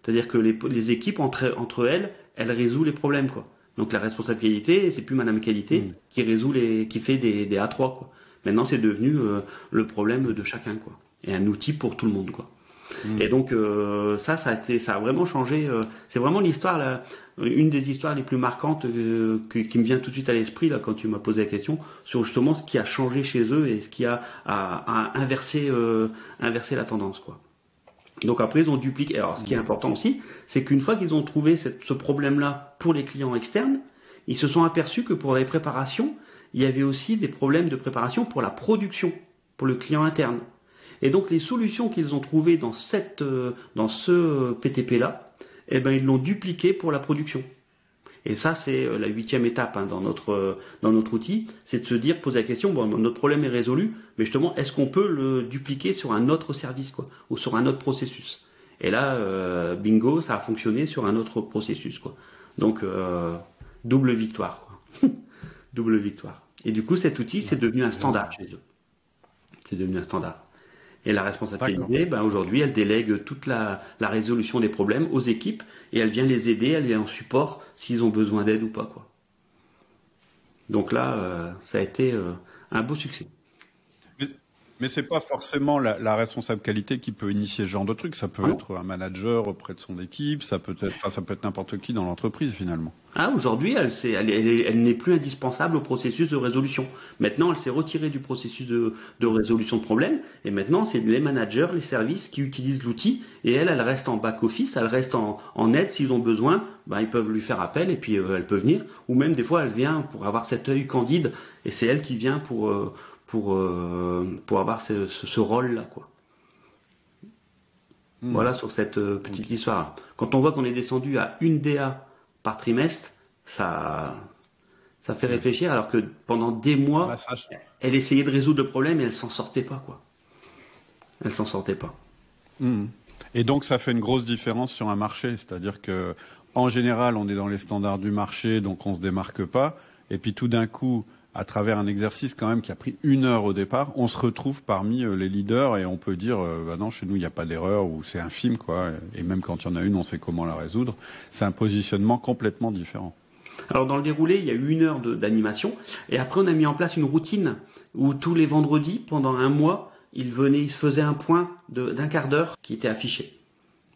C'est-à-dire que les, les équipes entre, entre elles, elles résolent les problèmes, quoi. Donc la responsable qualité, c'est plus Madame Qualité mmh. qui résout les, qui fait des, des A3, quoi. Maintenant, c'est devenu euh, le problème de chacun, quoi. Et un outil pour tout le monde, quoi. Mm. Et donc euh, ça, ça a été, ça a vraiment changé. Euh, c'est vraiment l'histoire, une des histoires les plus marquantes euh, qui me vient tout de suite à l'esprit là quand tu m'as posé la question sur justement ce qui a changé chez eux et ce qui a, a, inversé, inversé la tendance quoi. Donc après ils ont dupliqué. Alors ce qui est important aussi, c'est qu'une fois qu'ils ont trouvé ce problème-là pour les clients externes, ils se sont aperçus que pour les préparations, il y avait aussi des problèmes de préparation pour la production, pour le client interne. Et donc les solutions qu'ils ont trouvées dans cette, dans ce PTP là, eh ben ils l'ont dupliqué pour la production. Et ça, c'est la huitième étape hein, dans notre dans notre outil, c'est de se dire, poser la question, bon, notre problème est résolu, mais justement, est-ce qu'on peut le dupliquer sur un autre service, quoi, ou sur un autre processus? Et là, bingo, ça a fonctionné sur un autre processus, quoi. Donc double victoire, quoi. [LAUGHS] double victoire. Et du coup, cet outil, c'est devenu un standard chez eux. C'est devenu un standard. Et la responsabilité, ben aujourd'hui, elle délègue toute la, résolution des problèmes aux équipes et elle vient les aider, elle est en support s'ils ont besoin d'aide ou pas. Quoi. Donc là, euh, ça a été euh, un beau succès.
Mais c'est pas forcément la, responsable qualité qui peut initier ce genre de truc. Ça peut ah être un manager auprès de son équipe. Ça peut être, enfin, ça peut être n'importe qui dans l'entreprise finalement.
Ah, aujourd'hui, elle, elle, elle, n'est plus indispensable au processus de résolution. Maintenant, elle s'est retirée du processus de, résolution de problèmes. Et maintenant, c'est les managers, les services qui utilisent l'outil. Et elle, elle reste en back office. Elle reste en, aide s'ils ont besoin. Ben, ils peuvent lui faire appel et puis euh, elle peut venir. Ou même des fois, elle vient pour avoir cet œil candide. Et c'est elle qui vient pour euh, pour, euh, pour avoir ce, ce, rôle-là. quoi. Hmm. Voilà sur cette euh, petite histoire. Quand on voit qu'on est descendu à une DA par trimestre, ça, ça fait réfléchir, alors que pendant des mois, bah, elle essayait de résoudre le problème et elle s'en sortait pas. quoi. Elle s'en sortait pas.
Hmm. Et donc ça fait une grosse différence sur un marché, c'est-à-dire que en général, on est dans les standards du marché, donc on se démarque pas. Et puis tout d'un coup, à travers un exercice quand même qui a pris une heure au départ, on se retrouve parmi euh, les leaders et on peut dire, euh, bah non, chez nous, il n'y a pas d'erreur ou c'est infime, quoi. Et même quand il y en a une, on sait comment la résoudre. C'est un positionnement complètement différent.
Alors dans le déroulé, il y a eu une heure d'animation et après on a mis en place une routine où tous les vendredis, pendant un mois, il venait, il se faisait un point d'un quart d'heure qui était affiché.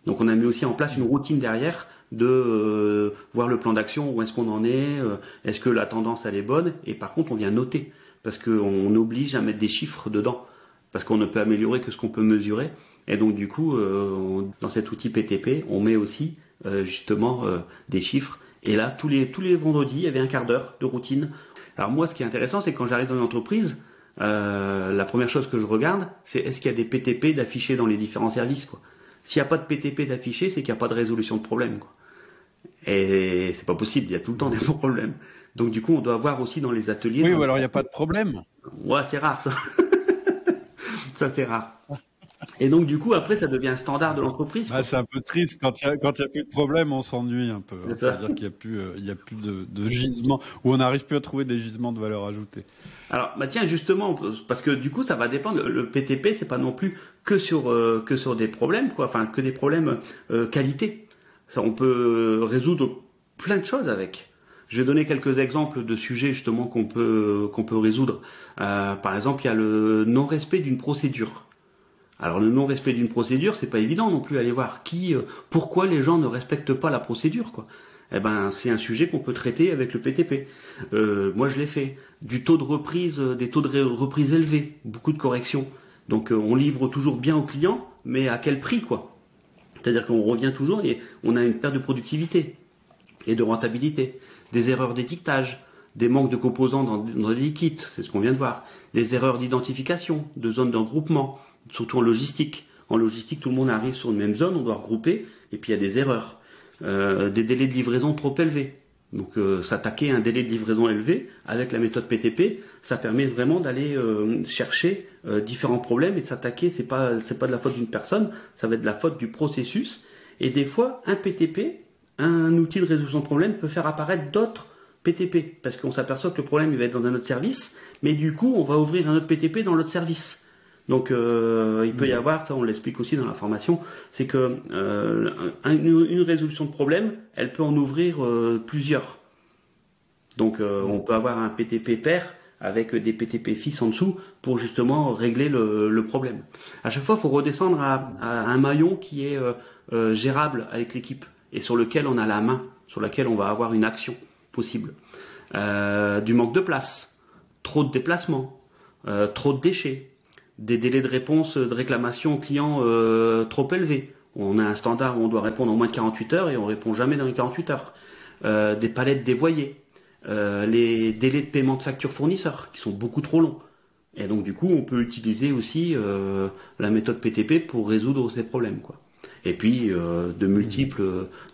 Donc on a mis aussi en place une routine derrière de euh, voir le plan d'action, où est-ce qu'on en est, euh, est-ce que la tendance elle est bonne, et par contre on vient noter, parce qu'on oblige à mettre des chiffres dedans, parce qu'on ne peut améliorer que ce qu'on peut mesurer, et donc du coup euh, dans cet outil PTP on met aussi justement des chiffres, et là tous les tous les vendredis il y avait un quart d'heure de routine. Alors moi ce qui est intéressant c'est quand j'arrive dans une entreprise, la première chose que je regarde c'est est-ce qu'il y a des PTP d'affichés dans les différents services quoi. S'il n'y a pas de PTP d'affichés, c'est qu'il n'y a pas de résolution de problème. Quoi. Et c'est pas possible, il y a tout le temps des [LAUGHS] problèmes. Donc du coup, on doit voir aussi dans les ateliers.
Oui, ou alors il n'y a pas de problème.
Ouais, c'est rare ça. [LAUGHS] ça c'est rare. Et donc du coup, après, ça devient un standard de l'entreprise.
Ah, c'est un peu triste quand il y a quand il y a plus de problème, on s'ennuie un peu. C'est-à-dire qu'il y a plus euh, il y a plus de, de gisements ou on n'arrive plus à trouver des gisements de valeur ajoutée.
Alors, bah tiens, justement, parce que du coup, ça va dépendre. Le PTP, c'est pas non plus que sur euh, que sur des problèmes, quoi. Enfin, que des problèmes euh, qualité on peut résoudre plein de choses avec. Je vais donner quelques exemples de sujets justement qu'on peut résoudre. Euh, par exemple, il y a le non-respect d'une procédure. Alors le non-respect d'une procédure, c'est pas évident non plus aller voir qui, euh, pourquoi les gens ne respectent pas la procédure, quoi. Eh ben, c'est un sujet qu'on peut traiter avec le PTP. Euh, moi, je l'ai fait. Du taux de reprise, des taux de reprise élevés, beaucoup de corrections. Donc, on livre toujours bien aux clients, mais à quel prix, quoi? C'est-à-dire qu'on revient toujours et on a une perte de productivité et de rentabilité, des erreurs d'étiquetage, des manques de composants dans, les liquides, c'est ce qu'on vient de voir, des erreurs d'identification, de zones de regroupement, surtout en logistique. En logistique, tout le monde arrive sur une même zone, on doit regrouper, et puis il y a des erreurs. Euh, des délais de livraison trop élevés. Donc euh, s'attaquer à un délai de livraison élevé avec la méthode PTP, ça permet vraiment d'aller euh, chercher euh, différents problèmes et de s'attaquer. C'est pas c'est pas de la faute d'une personne, ça va être de la faute du processus. Et des fois, un PTP, un outil de résolution de problème, peut faire apparaître d'autres PTP parce qu'on s'aperçoit que le problème il va être dans un autre service, mais du coup on va ouvrir un autre PTP dans l'autre service. Donc euh, il peut y avoir, ça on l'explique aussi dans la formation, c'est que euh, une, résolution de problème, elle peut en ouvrir euh, plusieurs. Donc on peut avoir un PTP pair avec des PTP fils en dessous pour justement régler le, problème. À chaque fois, il faut redescendre à, un maillon qui est gérable avec l'équipe et sur lequel on a la main, sur lequel on va avoir une action possible. du manque de place, trop de déplacements, trop de déchets, des délais de réponse de réclamation aux clients euh, trop élevés. On a un standard où on doit répondre en moins de 48 heures et on répond jamais dans les 48 heures. Euh, des palettes dévoyées. Euh, les délais de paiement de factures fournisseurs qui sont beaucoup trop longs. Et donc du coup, on peut utiliser aussi euh, la méthode PTP pour résoudre ces problèmes, quoi. Et puis euh, de multiples,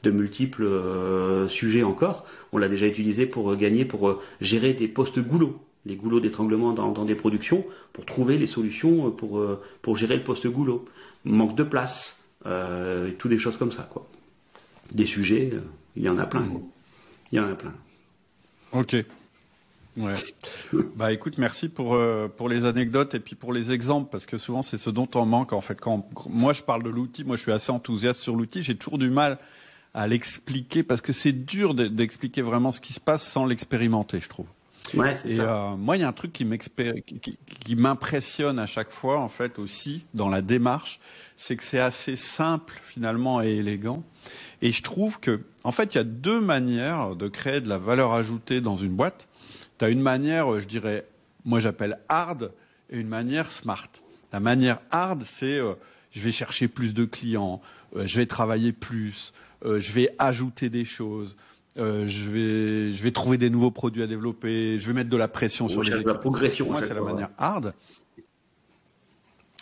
de multiples euh, sujets encore. On l'a déjà utilisé pour gagner, pour gérer des postes goulots, les goulots d'étranglement dans, dans, des productions, pour trouver les solutions pour pour gérer le poste goulot. Manque de place, et tout des choses comme ça, quoi. Des sujets, il y en a plein. Il y en a plein.
Ok. Ouais. [LAUGHS] bah écoute, merci pour euh, pour les anecdotes et puis pour les exemples parce que souvent c'est ce dont on manque en fait. Quand moi je parle de l'outil, moi je suis assez enthousiaste sur l'outil, j'ai toujours du mal à l'expliquer parce que c'est dur d'expliquer vraiment ce qui se passe sans l'expérimenter, je trouve.
Ouais, et
ça. Euh, moi, il y a un truc qui m'impressionne à chaque fois, en fait, aussi dans la démarche, c'est que c'est assez simple finalement et élégant. Et je trouve que, en fait, il y a deux manières de créer de la valeur ajoutée dans une boîte. Tu as une manière, je dirais, moi j'appelle hard, et une manière smart. La manière hard, c'est euh, je vais chercher plus de clients, euh, je vais travailler plus, je vais ajouter des choses, je vais je vais trouver des nouveaux produits à développer, je vais mettre de la pression sur les équipes.
La progression.
Moi, c'est la manière hard.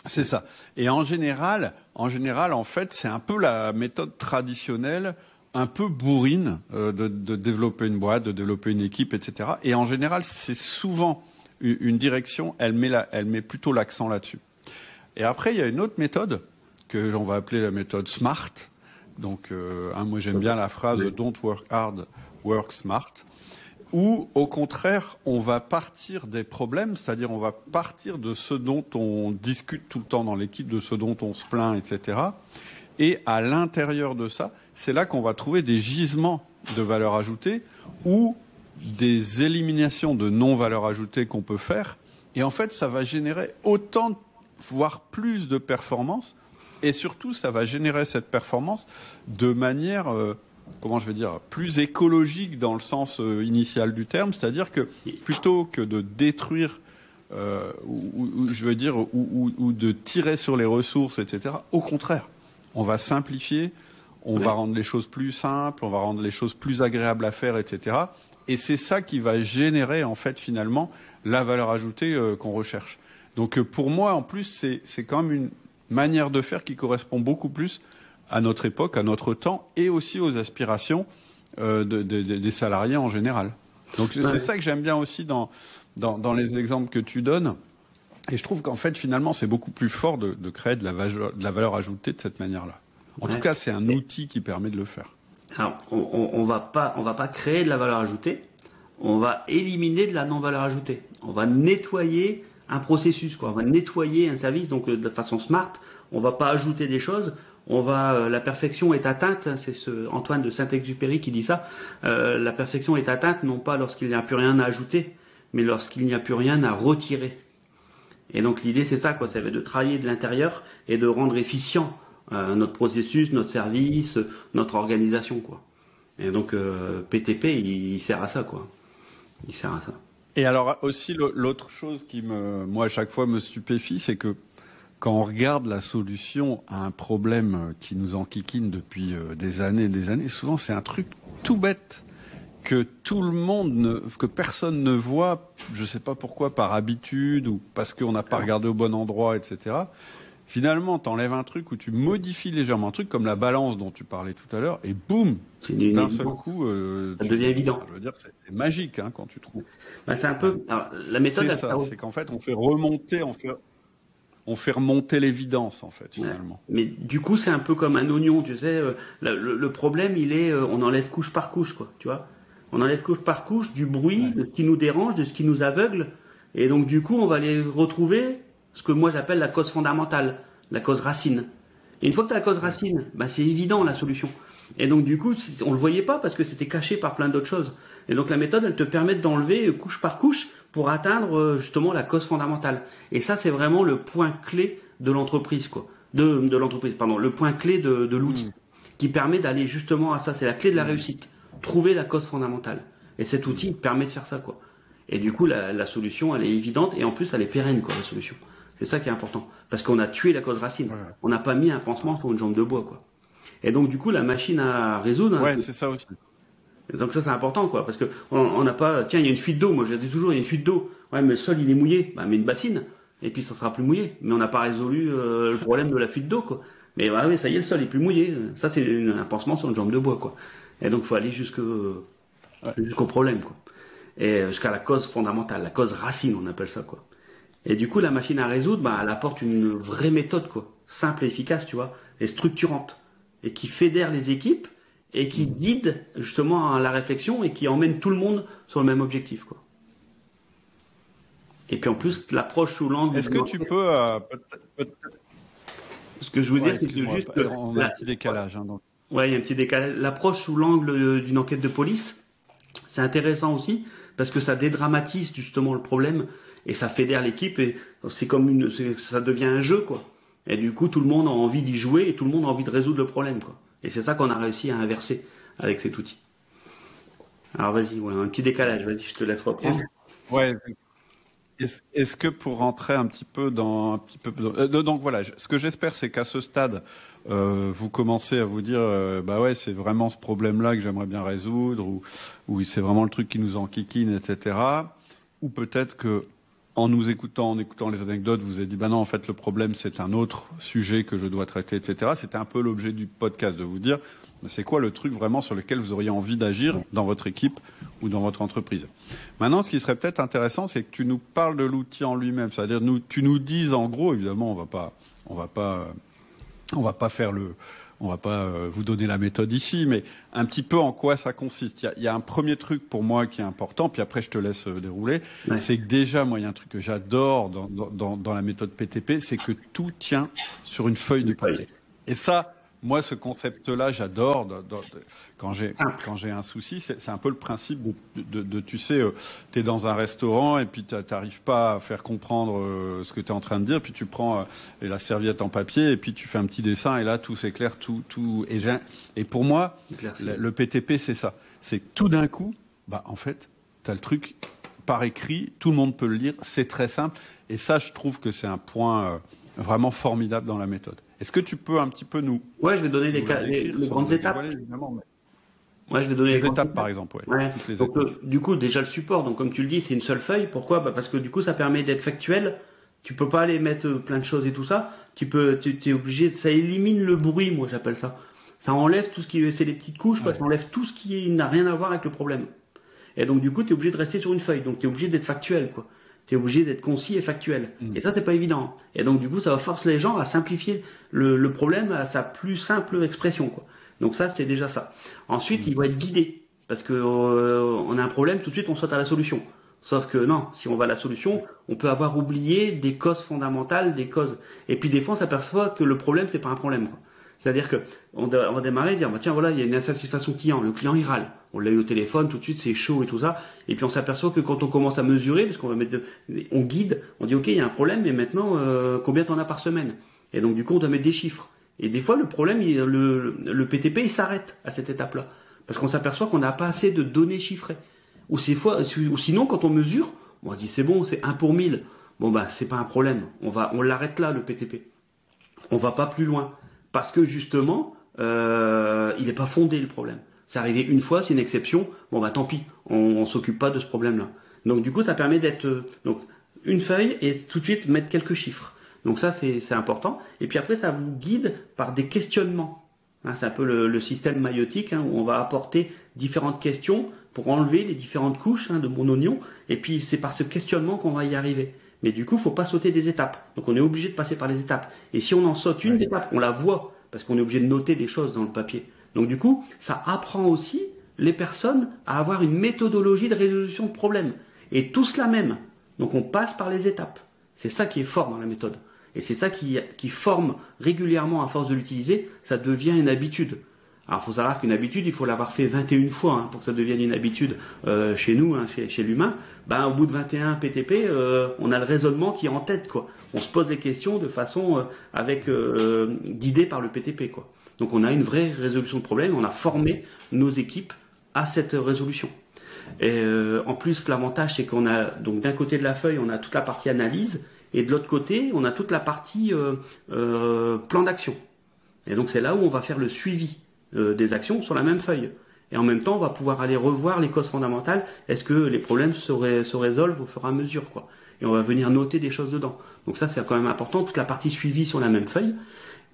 C'est ça. Et en général, en général, en fait, c'est un peu la méthode traditionnelle un peu bourrine euh, de, développer une boîte, de développer une équipe, etc. Et en général, c'est souvent une direction, elle met, elle met plutôt l'accent là-dessus. Et après, il y a une autre méthode que l'on va appeler la méthode SMART. Donc, euh, hein, moi j'aime bien la phrase Don't work hard, work smart. Ou au contraire, on va partir des problèmes, c'est-à-dire on va partir de ce dont on discute tout le temps dans l'équipe, de ce dont on se plaint, etc. Et à l'intérieur de ça, c'est là qu'on va trouver des gisements de valeur ajoutée ou des éliminations de non-valeur ajoutée qu'on peut faire. Et en fait, ça va générer autant, voire plus de performance. Et surtout, ça va générer cette performance de manière, euh, comment je vais dire, plus écologique dans le sens euh, initial du terme. C'est-à-dire que plutôt que de détruire, euh, ou, je veux dire, ou de tirer sur les ressources, etc., au contraire, on va simplifier, on va rendre les choses plus simples, on va rendre les choses plus agréables à faire, etc. Et c'est ça qui va générer en fait finalement la valeur ajoutée euh, qu'on recherche. Donc pour moi en plus c'est quand même une manière de faire qui correspond beaucoup plus à notre époque, à notre temps et aussi aux aspirations euh, des salariés en général. Donc c'est ça que j'aime bien aussi dans, dans, les exemples que tu donnes. Et je trouve qu'en fait, finalement, c'est beaucoup plus fort de, créer de la, de la, valeur ajoutée de cette manière-là. En tout cas, c'est un outil qui permet de le faire.
Alors, on, on, va pas, on va pas créer de la valeur ajoutée. On va éliminer de la non-valeur ajoutée. On va nettoyer un processus, quoi. On va nettoyer un service, donc euh, de façon smart. On va pas ajouter des choses. On va, euh, la perfection est atteinte. C'est ce Antoine de Saint-Exupéry qui dit ça. Euh, la perfection est atteinte non pas lorsqu'il n'y a plus rien à ajouter, mais lorsqu'il n'y a plus rien à retirer. Et donc l'idée c'est ça, quoi, c'est de travailler de l'intérieur et de rendre efficient euh, notre processus, notre service, notre organisation, quoi. Et donc PTP, euh, il, sert à ça, quoi. Il sert à ça.
Et alors aussi l'autre chose qui me, moi à chaque fois me stupéfie, c'est que quand on regarde la solution à un problème qui nous enquiquine depuis euh, des années et des années, souvent c'est un truc tout bête que tout le monde, ne, que personne ne voit, je ne sais pas pourquoi, par habitude ou parce qu'on n'a pas regardé au bon endroit, etc. Finalement, tu enlèves un truc ou tu modifies légèrement un truc, comme la balance dont tu parlais tout à l'heure, et boum, d'un seul coup,
euh, ça devient évident.
Je veux dire, c'est magique hein, quand tu trouves.
Bah, c'est un peu la méthode.
C'est ça, c'est qu'en fait, on fait remonter, on fait on fait remonter l'évidence en fait finalement.
Mais du coup, c'est un peu comme un oignon, tu sais. Euh, le, problème, il est, euh, on enlève couche par couche, quoi. Tu vois. On enlève couche par couche du bruit, de ce qui nous dérange, de ce qui nous aveugle. Et donc, du coup, on va aller retrouver ce que moi j'appelle la cause fondamentale, la cause racine. Et une fois que tu as la cause racine, bah, c'est évident la solution. Et donc, du coup, on le voyait pas parce que c'était caché par plein d'autres choses. Et donc, la méthode, elle te permet d'enlever couche par couche pour atteindre euh, justement la cause fondamentale. Et ça, c'est vraiment le point clé de l'entreprise, quoi. De, de l'entreprise, pardon, le point clé de, de l'outil, mmh. qui permet d'aller justement à ça. C'est la clé de la mmh. réussite trouver la cause fondamentale. Et cet outil permet de faire ça, quoi. Et du coup, la, solution, elle est évidente et en plus, elle est pérenne, quoi, la solution. C'est ça qui est important. Parce qu'on a tué la cause racine. On n'a pas mis un pansement sur une jambe de bois, quoi. Et donc, du coup, la machine à résoudre.
Ouais, c'est ça aussi.
Donc ça c'est important quoi, parce que on n'a pas, tiens il y a une fuite d'eau, moi je dis toujours il y a une fuite d'eau, ouais mais le sol il est mouillé, bah mais une bassine, et puis ça sera plus mouillé, mais on n'a pas résolu euh, le problème de la fuite d'eau quoi. Mais ouais, oui ça y est le sol est plus mouillé, ça c'est un pansement sur une jambe de bois quoi. Et donc il faut aller jusqu'au problème quoi, et jusqu'à la cause fondamentale, la cause racine on appelle ça quoi. Et du coup la machine à résoudre, bah elle apporte une vraie méthode quoi, simple et efficace tu vois, et structurante, et qui fédère les équipes et qui guide justement la réflexion et qui emmène tout le monde sur le même objectif. Quoi. Et puis en plus, l'approche sous l'angle.
Est-ce que tu peux. Euh,
Ce que je veux dire, c'est que juste.
On a un petit décalage. Hein,
Ouais, il y a un petit décalage. L'approche sous l'angle d'une enquête de police, c'est intéressant aussi parce que ça dédramatise justement le problème et ça fédère l'équipe et c'est comme une, ça devient un jeu quoi. Et du coup, tout le monde a envie d'y jouer et tout le monde a envie de résoudre le problème quoi. Et c'est ça qu'on a réussi à inverser avec cet outil. Alors vas-y, un petit décalage, vas-y, je te laisse reprendre.
Ouais. Est-ce que pour rentrer un petit peu dans un petit peu euh, donc voilà, ce que j'espère c'est qu'à ce stade euh, vous commencez à vous dire euh, bah ouais c'est vraiment ce problème-là que j'aimerais bien résoudre ou, ou c'est vraiment le truc qui nous enquiquine etc. Ou peut-être que en nous écoutant, en écoutant les anecdotes, vous avez dit, bah non, en fait, le problème, c'est un autre sujet que je dois traiter, etc. C'était un peu l'objet du podcast de vous dire, bah, c'est quoi le truc vraiment sur lequel vous auriez envie d'agir dans votre équipe ou dans votre entreprise. Maintenant, ce qui serait peut-être intéressant, c'est que tu nous parles de l'outil en lui-même. C'est-à-dire, nous, tu nous dises, en gros, évidemment, on va pas, on va pas, on va pas faire le, on va pas euh, vous donner la méthode ici, mais un petit peu en quoi ça consiste. Il y a, un premier truc pour moi qui est important, puis après je te laisse euh, dérouler. C'est que déjà, moi, il y a un truc que j'adore dans, la méthode PTP, c'est que tout tient sur une feuille de papier. Et ça, moi, ce concept-là, j'adore. Quand j'ai quand j'ai un souci, c'est un peu le principe de, tu sais, euh, tu es dans un restaurant et puis tu n'arrives pas à faire comprendre euh, ce que tu es en train de dire, puis tu prends euh, la serviette en papier et puis tu fais un petit dessin et là tout s'éclaire, tout tout et, et pour moi, le, PTP c'est ça, c'est tout d'un coup, bah en fait, tu as le truc par écrit, tout le monde peut le lire, c'est très simple et ça, je trouve que c'est un point vraiment formidable dans la méthode. Est-ce que tu peux un petit peu nous.
Ouais, je vais donner les, grandes étapes. Ouais, je vais donner
les, étapes, par exemple. Ouais.
donc, euh, du coup, déjà le support. Donc, comme tu le dis, c'est une seule feuille. Pourquoi? Bah, Parce que du coup, ça permet d'être factuel. Tu peux pas aller mettre euh, plein de choses et tout ça. Tu peux, tu es obligé. Ça élimine le bruit, moi, j'appelle ça. Ça enlève tout ce qui, c'est les petites couches, Ça enlève tout ce qui n'a rien à voir avec le problème. Et donc, du coup, tu es obligé de rester sur une feuille. Donc, tu es obligé d'être factuel, quoi tu es obligé d'être concis et factuel. Mm. Et ça, c'est pas évident. Et donc, du coup, ça va forcer les gens à simplifier le, problème à sa plus simple expression. Quoi. Donc ça, c'est déjà ça. Ensuite, mm. il va être guidé. Parce que euh, on a un problème, tout de suite, on saute à la solution. Sauf que non, si on va à la solution, on peut avoir oublié des causes fondamentales, des causes. Et puis des fois, on s'aperçoit que le problème, c'est pas un problème. Quoi. C'est-à-dire que on, va démarrer et dire bah, tiens voilà il y a une insatisfaction client, le client il râle, on l'a eu au téléphone tout de suite c'est chaud et tout ça, et puis on s'aperçoit que quand on commence à mesurer, parce qu'on va mettre, on guide, on dit ok il y a un problème mais maintenant euh, combien t'en as par semaine? Et donc du coup on doit mettre des chiffres. Et des fois le problème le, le PTP il s'arrête à cette étape-là parce qu'on s'aperçoit qu'on n'a pas assez de données chiffrées. Ou, fois, ou sinon quand on mesure, on dit c'est bon c'est 1 pour 1000. Bon bah c'est pas un problème, on va on l'arrête là le PTP. On va pas plus loin parce que justement, euh, il n'est pas fondé le problème. C'est arrivé une fois, c'est une exception. Bon bah tant pis, on, ne s'occupe pas de ce problème-là. Donc du coup, ça permet d'être euh, donc une feuille et tout de suite mettre quelques chiffres. Donc ça c'est important. Et puis après, ça vous guide par des questionnements. Hein, c'est un peu le, système maïotique hein, où on va apporter différentes questions pour enlever les différentes couches hein, de mon oignon. Et puis c'est par ce questionnement qu'on va y arriver. Mais du coup, il faut pas sauter des étapes. Donc on est obligé de passer par les étapes. Et si on en saute une étape, on la voit, parce qu'on est obligé de noter des choses dans le papier. Donc du coup, ça apprend aussi les personnes à avoir une méthodologie de résolution de problèmes. Et tout cela même. Donc on passe par les étapes. C'est ça qui est fort dans la méthode. Et c'est ça qui, forme régulièrement à force de l'utiliser, ça devient une habitude. Alors, il faut savoir qu'une habitude, il faut l'avoir fait 21 fois hein, pour que ça devienne une habitude euh, chez nous, hein, chez, l'humain. Ben, au bout de 21 PTP, euh, on a le raisonnement qui est en tête, quoi. On se pose des questions de façon euh, avec guidée par le PTP, quoi. Donc, on a une vraie résolution de problème. On a formé nos équipes à cette résolution. Et en plus, l'avantage, c'est qu'on a donc d'un côté de la feuille, on a toute la partie analyse, et de l'autre côté, on a toute la partie plan d'action. Et donc, c'est là où on va faire le suivi. Euh, des actions sur la même feuille. Et en même temps, on va pouvoir aller revoir les causes fondamentales. Est-ce que les problèmes se, résolvent au fur et à mesure, quoi? Et on va venir noter des choses dedans. Donc ça, c'est quand même important. Toute la partie suivie sur la même feuille.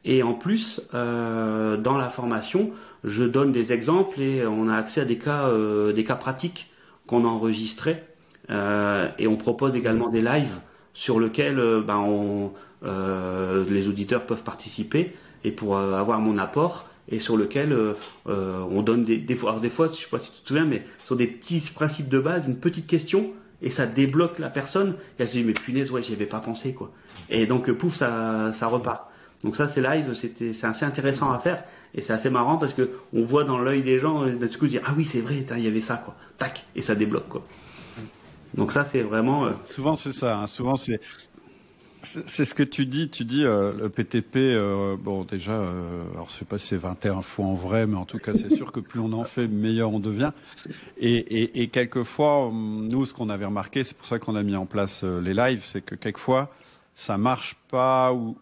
Et en plus, euh, dans la formation, je donne des exemples et on a accès à des cas, euh, des cas pratiques qu'on a enregistrés. Euh, et on propose également des lives sur lesquels ben, on, les auditeurs peuvent participer et pour avoir mon apport et sur lequel on donne des, des fois, alors des fois, je sais pas si tu te souviens, mais sur des petits principes de base, une petite question et ça débloque la personne. Et elle se dit mais punaise ouais j'y avais pas pensé quoi. Et donc pouf ça ça repart donc ça, c'est live, c'était, c'est assez intéressant à faire et c'est assez marrant parce que on voit dans l'œil des gens d'un coup dire ah oui c'est vrai, il y avait ça quoi, tac et ça débloque quoi. Donc ça c'est vraiment. Euh,
souvent c'est ça, hein. souvent c'est c'est ce que tu dis. Tu dis euh, le PTP. Euh, bon, déjà, alors je sais pas si c'est 21 fois en vrai, mais en tout cas, c'est sûr que plus on en fait, meilleur on devient. Et, et, et quelquefois, nous, ce qu'on avait remarqué, c'est pour ça qu'on a mis en place les lives, c'est que quelquefois, ça marche pas ou,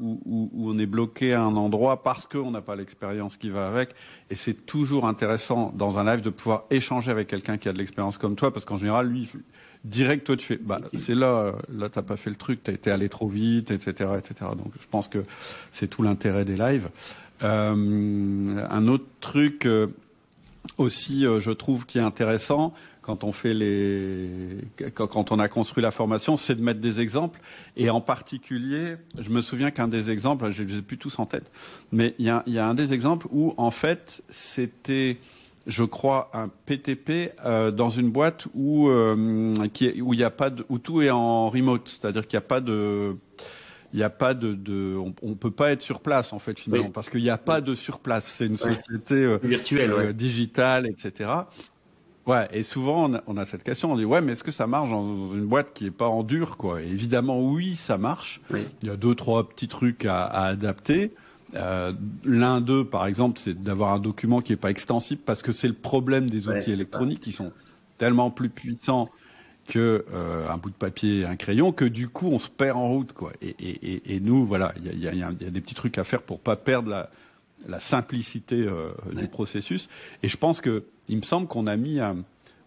on est bloqué à un endroit parce qu'on n'a pas l'expérience qui va avec. Et c'est toujours intéressant dans un live de pouvoir échanger avec quelqu'un qui a de l'expérience comme toi, parce qu'en général, lui, direct, toi, tu fais, bah, c'est là, là, t'as pas fait le truc, t'as été allé trop vite, etc., etc. Donc, je pense que c'est tout l'intérêt des lives. Euh, un autre truc euh, aussi, euh, je trouve, qui est intéressant, quand on fait les, quand on a construit la formation, c'est de mettre des exemples. Et en particulier, je me souviens qu'un des exemples, je les ai plus tous en tête, mais il y a, y a, un des exemples où en fait c'était, je crois, un PTP euh, dans une boîte où euh, qui, où il y a pas de, où tout est en remote, c'est-à-dire qu'il n'y a pas de il n'y a pas de, de on, ne peut pas être sur place en fait finalement parce qu'il n'y a pas de sur place. C'est une société euh,
virtuelle, euh,
digitale, etc. Ouais, et souvent on a, cette question, on dit ouais, mais est-ce que ça marche dans une boîte qui est pas en dur, quoi? Évidemment, oui, ça marche. Il y a deux, trois petits trucs à, adapter. Euh, L'un d'eux, par exemple, c'est d'avoir un document qui est pas extensible parce que c'est le problème des outils électroniques qui sont tellement plus puissants que euh, un bout de papier et un crayon que du coup on se perd en route, quoi. Et, et, et nous, voilà, il y a, y, a, y a, des petits trucs à faire pour pas perdre la, la simplicité euh, du processus. Et je pense que il me semble qu'on a mis un,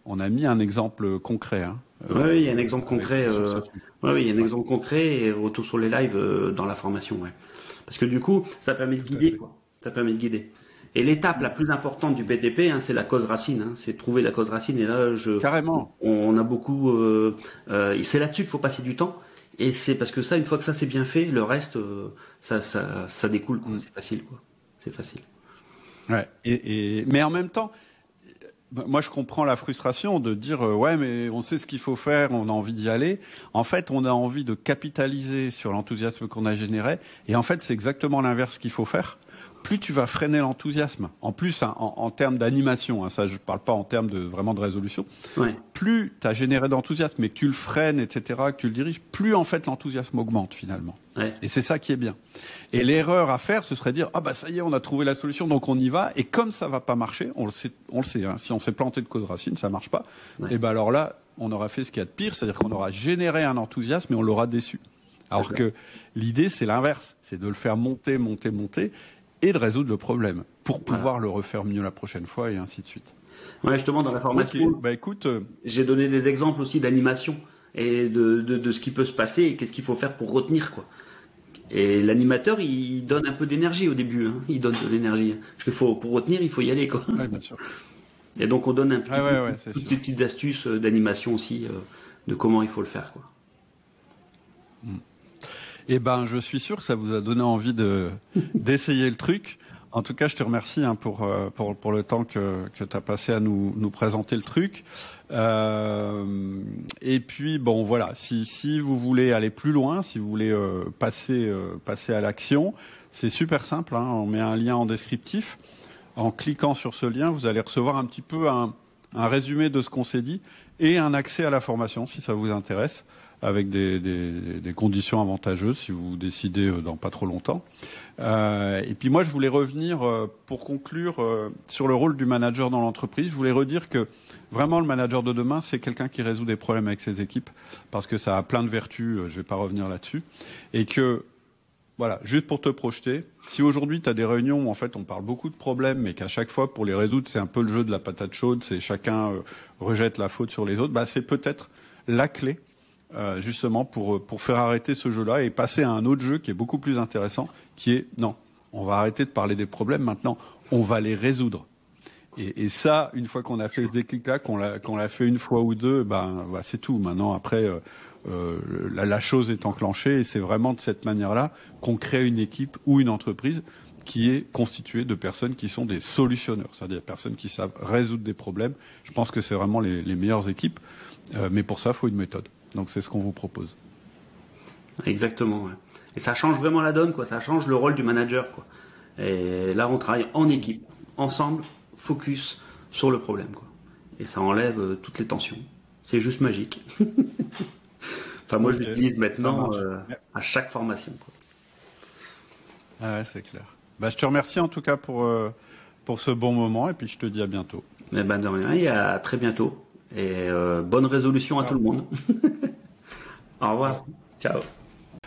on a mis un exemple concret. Hein,
euh, oui, il y a un exemple concret. Euh, oui, il y a un exemple concret et retour sur les lives euh, dans la formation. Ouais. Parce que du coup, ça permet de guider. Quoi. Ça permet de guider. Et l'étape la plus importante du PTP, hein, c'est la cause racine. Hein, c'est trouver la cause racine. Et là, je
carrément.
On, a beaucoup. Euh, euh, c'est là-dessus qu'il faut passer du temps. Et c'est parce que ça, une fois que ça c'est bien fait, le reste, ça, ça, ça découle. Mm. C'est facile, quoi. C'est facile.
Ouais. Et, et, mais en même temps, moi, je comprends la frustration de dire euh, ouais, mais on sait ce qu'il faut faire, on a envie d'y aller. En fait, on a envie de capitaliser sur l'enthousiasme qu'on a généré, et en fait, c'est exactement l'inverse qu'il faut faire plus tu vas freiner l'enthousiasme. En plus, hein, en, termes d'animation, hein, ça je ne parle pas en termes de vraiment de résolution, plus tu as généré d'enthousiasme et que tu le freines, etc., que tu le diriges, plus en fait l'enthousiasme augmente finalement. Et c'est ça qui est bien. Et l'erreur à faire, ce serait dire ah bah ça y est, on a trouvé la solution, donc on y va. Et comme ça va pas marcher, on le sait, on le sait. Hein, si on s'est planté de cause racine, ça marche pas. Et ben alors là, on aura fait ce qu'il y a de pire, c'est-à-dire qu'on aura généré un enthousiasme et on l'aura déçu. Alors que l'idée, c'est l'inverse, c'est de le faire monter, monter, monter, et de résoudre le problème pour pouvoir le refaire mieux la prochaine fois et ainsi de suite.
Ouais, justement, dans la formation,
bah, écoute, euh,
j'ai donné des exemples aussi d'animation et de, de, ce qui peut se passer et qu'est-ce qu'il faut faire pour retenir quoi. Et l'animateur, il donne un peu d'énergie au début, hein. il donne de l'énergie. Parce qu'il faut, pour retenir, il faut y aller quoi.
Ouais, bien sûr.
Et donc on donne un petit, ouais, petites astuces euh, d'animation aussi, euh, de comment il faut le faire quoi.
Eh ben, je suis sûr que ça vous a donné envie de [LAUGHS] d'essayer le truc. En tout cas, je te remercie hein, pour, euh, pour, le temps que, tu as passé à nous, présenter le truc. Euh, et puis, bon, voilà, si, vous voulez aller plus loin, si vous voulez euh, passer, à l'action, c'est super simple. Hein, on met un lien en descriptif. En cliquant sur ce lien, vous allez recevoir un petit peu un résumé de ce qu'on s'est dit et un accès à la formation, si ça vous intéresse avec des, conditions avantageuses si vous décidez euh, dans pas trop longtemps. Euh, et puis moi, je voulais revenir euh, pour conclure euh, sur le rôle du manager dans l'entreprise. Je voulais redire que vraiment le manager de demain, c'est quelqu'un qui résout des problèmes avec ses équipes parce que ça a plein de vertus. Je vais pas revenir là-dessus et que voilà, juste pour te projeter, si aujourd'hui tu as des réunions où en fait on parle beaucoup de problèmes, mais qu'à chaque fois pour les résoudre c'est un peu le jeu de la patate chaude, c'est chacun rejette la faute sur les autres, bah, c'est peut-être la clé euh, justement pour, pour faire arrêter ce jeu-là et passer à un autre jeu qui est beaucoup plus intéressant, qui est non, on va arrêter de parler des problèmes maintenant, on va les résoudre. Et, ça, une fois qu'on a fait ce déclic-là, qu'on l'a, qu'on fait une fois ou deux, ben bah, c'est tout. Maintenant, après, euh, euh, la, chose est enclenchée et c'est vraiment de cette manière-là qu'on crée une équipe ou une entreprise qui est constituée de personnes qui sont des solutionneurs, c'est-à-dire personnes qui savent résoudre des problèmes. Je pense que c'est vraiment les, meilleures équipes, euh, mais pour ça, il faut une méthode. Donc c'est ce qu'on vous propose.
Exactement. Ouais. Et ça change vraiment la donne, quoi. Ça change le rôle du manager, quoi. Et là, on travaille en équipe, ensemble, focus sur le problème, quoi. Et ça enlève euh, toutes les tensions. C'est juste magique. [LAUGHS] Enfin, moi, okay. je l'utilise maintenant euh, à chaque formation. Quoi.
Ah ouais, c'est clair. Bah, je te remercie en tout cas pour, euh, pour ce bon moment et puis je te dis à bientôt.
Mais ben, de rien et à très bientôt. Et euh, bonne résolution à ah. tout le monde. [LAUGHS] Au revoir. Ciao.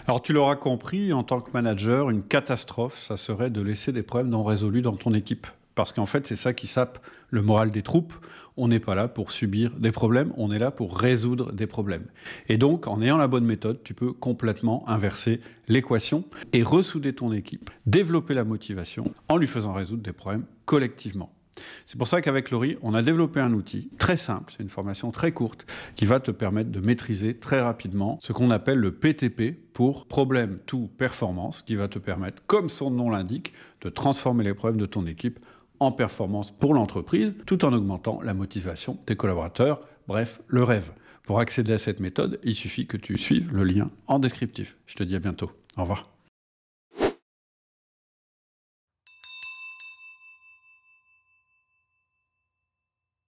Alors tu l'auras compris, en tant que manager, une catastrophe, ça serait de laisser des problèmes non résolus dans ton équipe. Parce qu'en fait, c'est ça qui sape le moral des troupes. On n'est pas là pour subir des problèmes, on est là pour résoudre des problèmes. Et donc, en ayant la bonne méthode, tu peux complètement inverser l'équation et ressouder ton équipe, développer la motivation en lui faisant résoudre des problèmes collectivement. C'est pour ça qu'avec Laurie, on a développé un outil très simple, c'est une formation très courte, qui va te permettre de maîtriser très rapidement ce qu'on appelle le PTP pour Problème to Performance, qui va te permettre, comme son nom l'indique, de transformer les problèmes de ton équipe en performance pour l'entreprise, tout en augmentant la motivation des collaborateurs, bref, le rêve. Pour accéder à cette méthode, il suffit que tu suives le lien en descriptif. Je te dis à bientôt. Au revoir.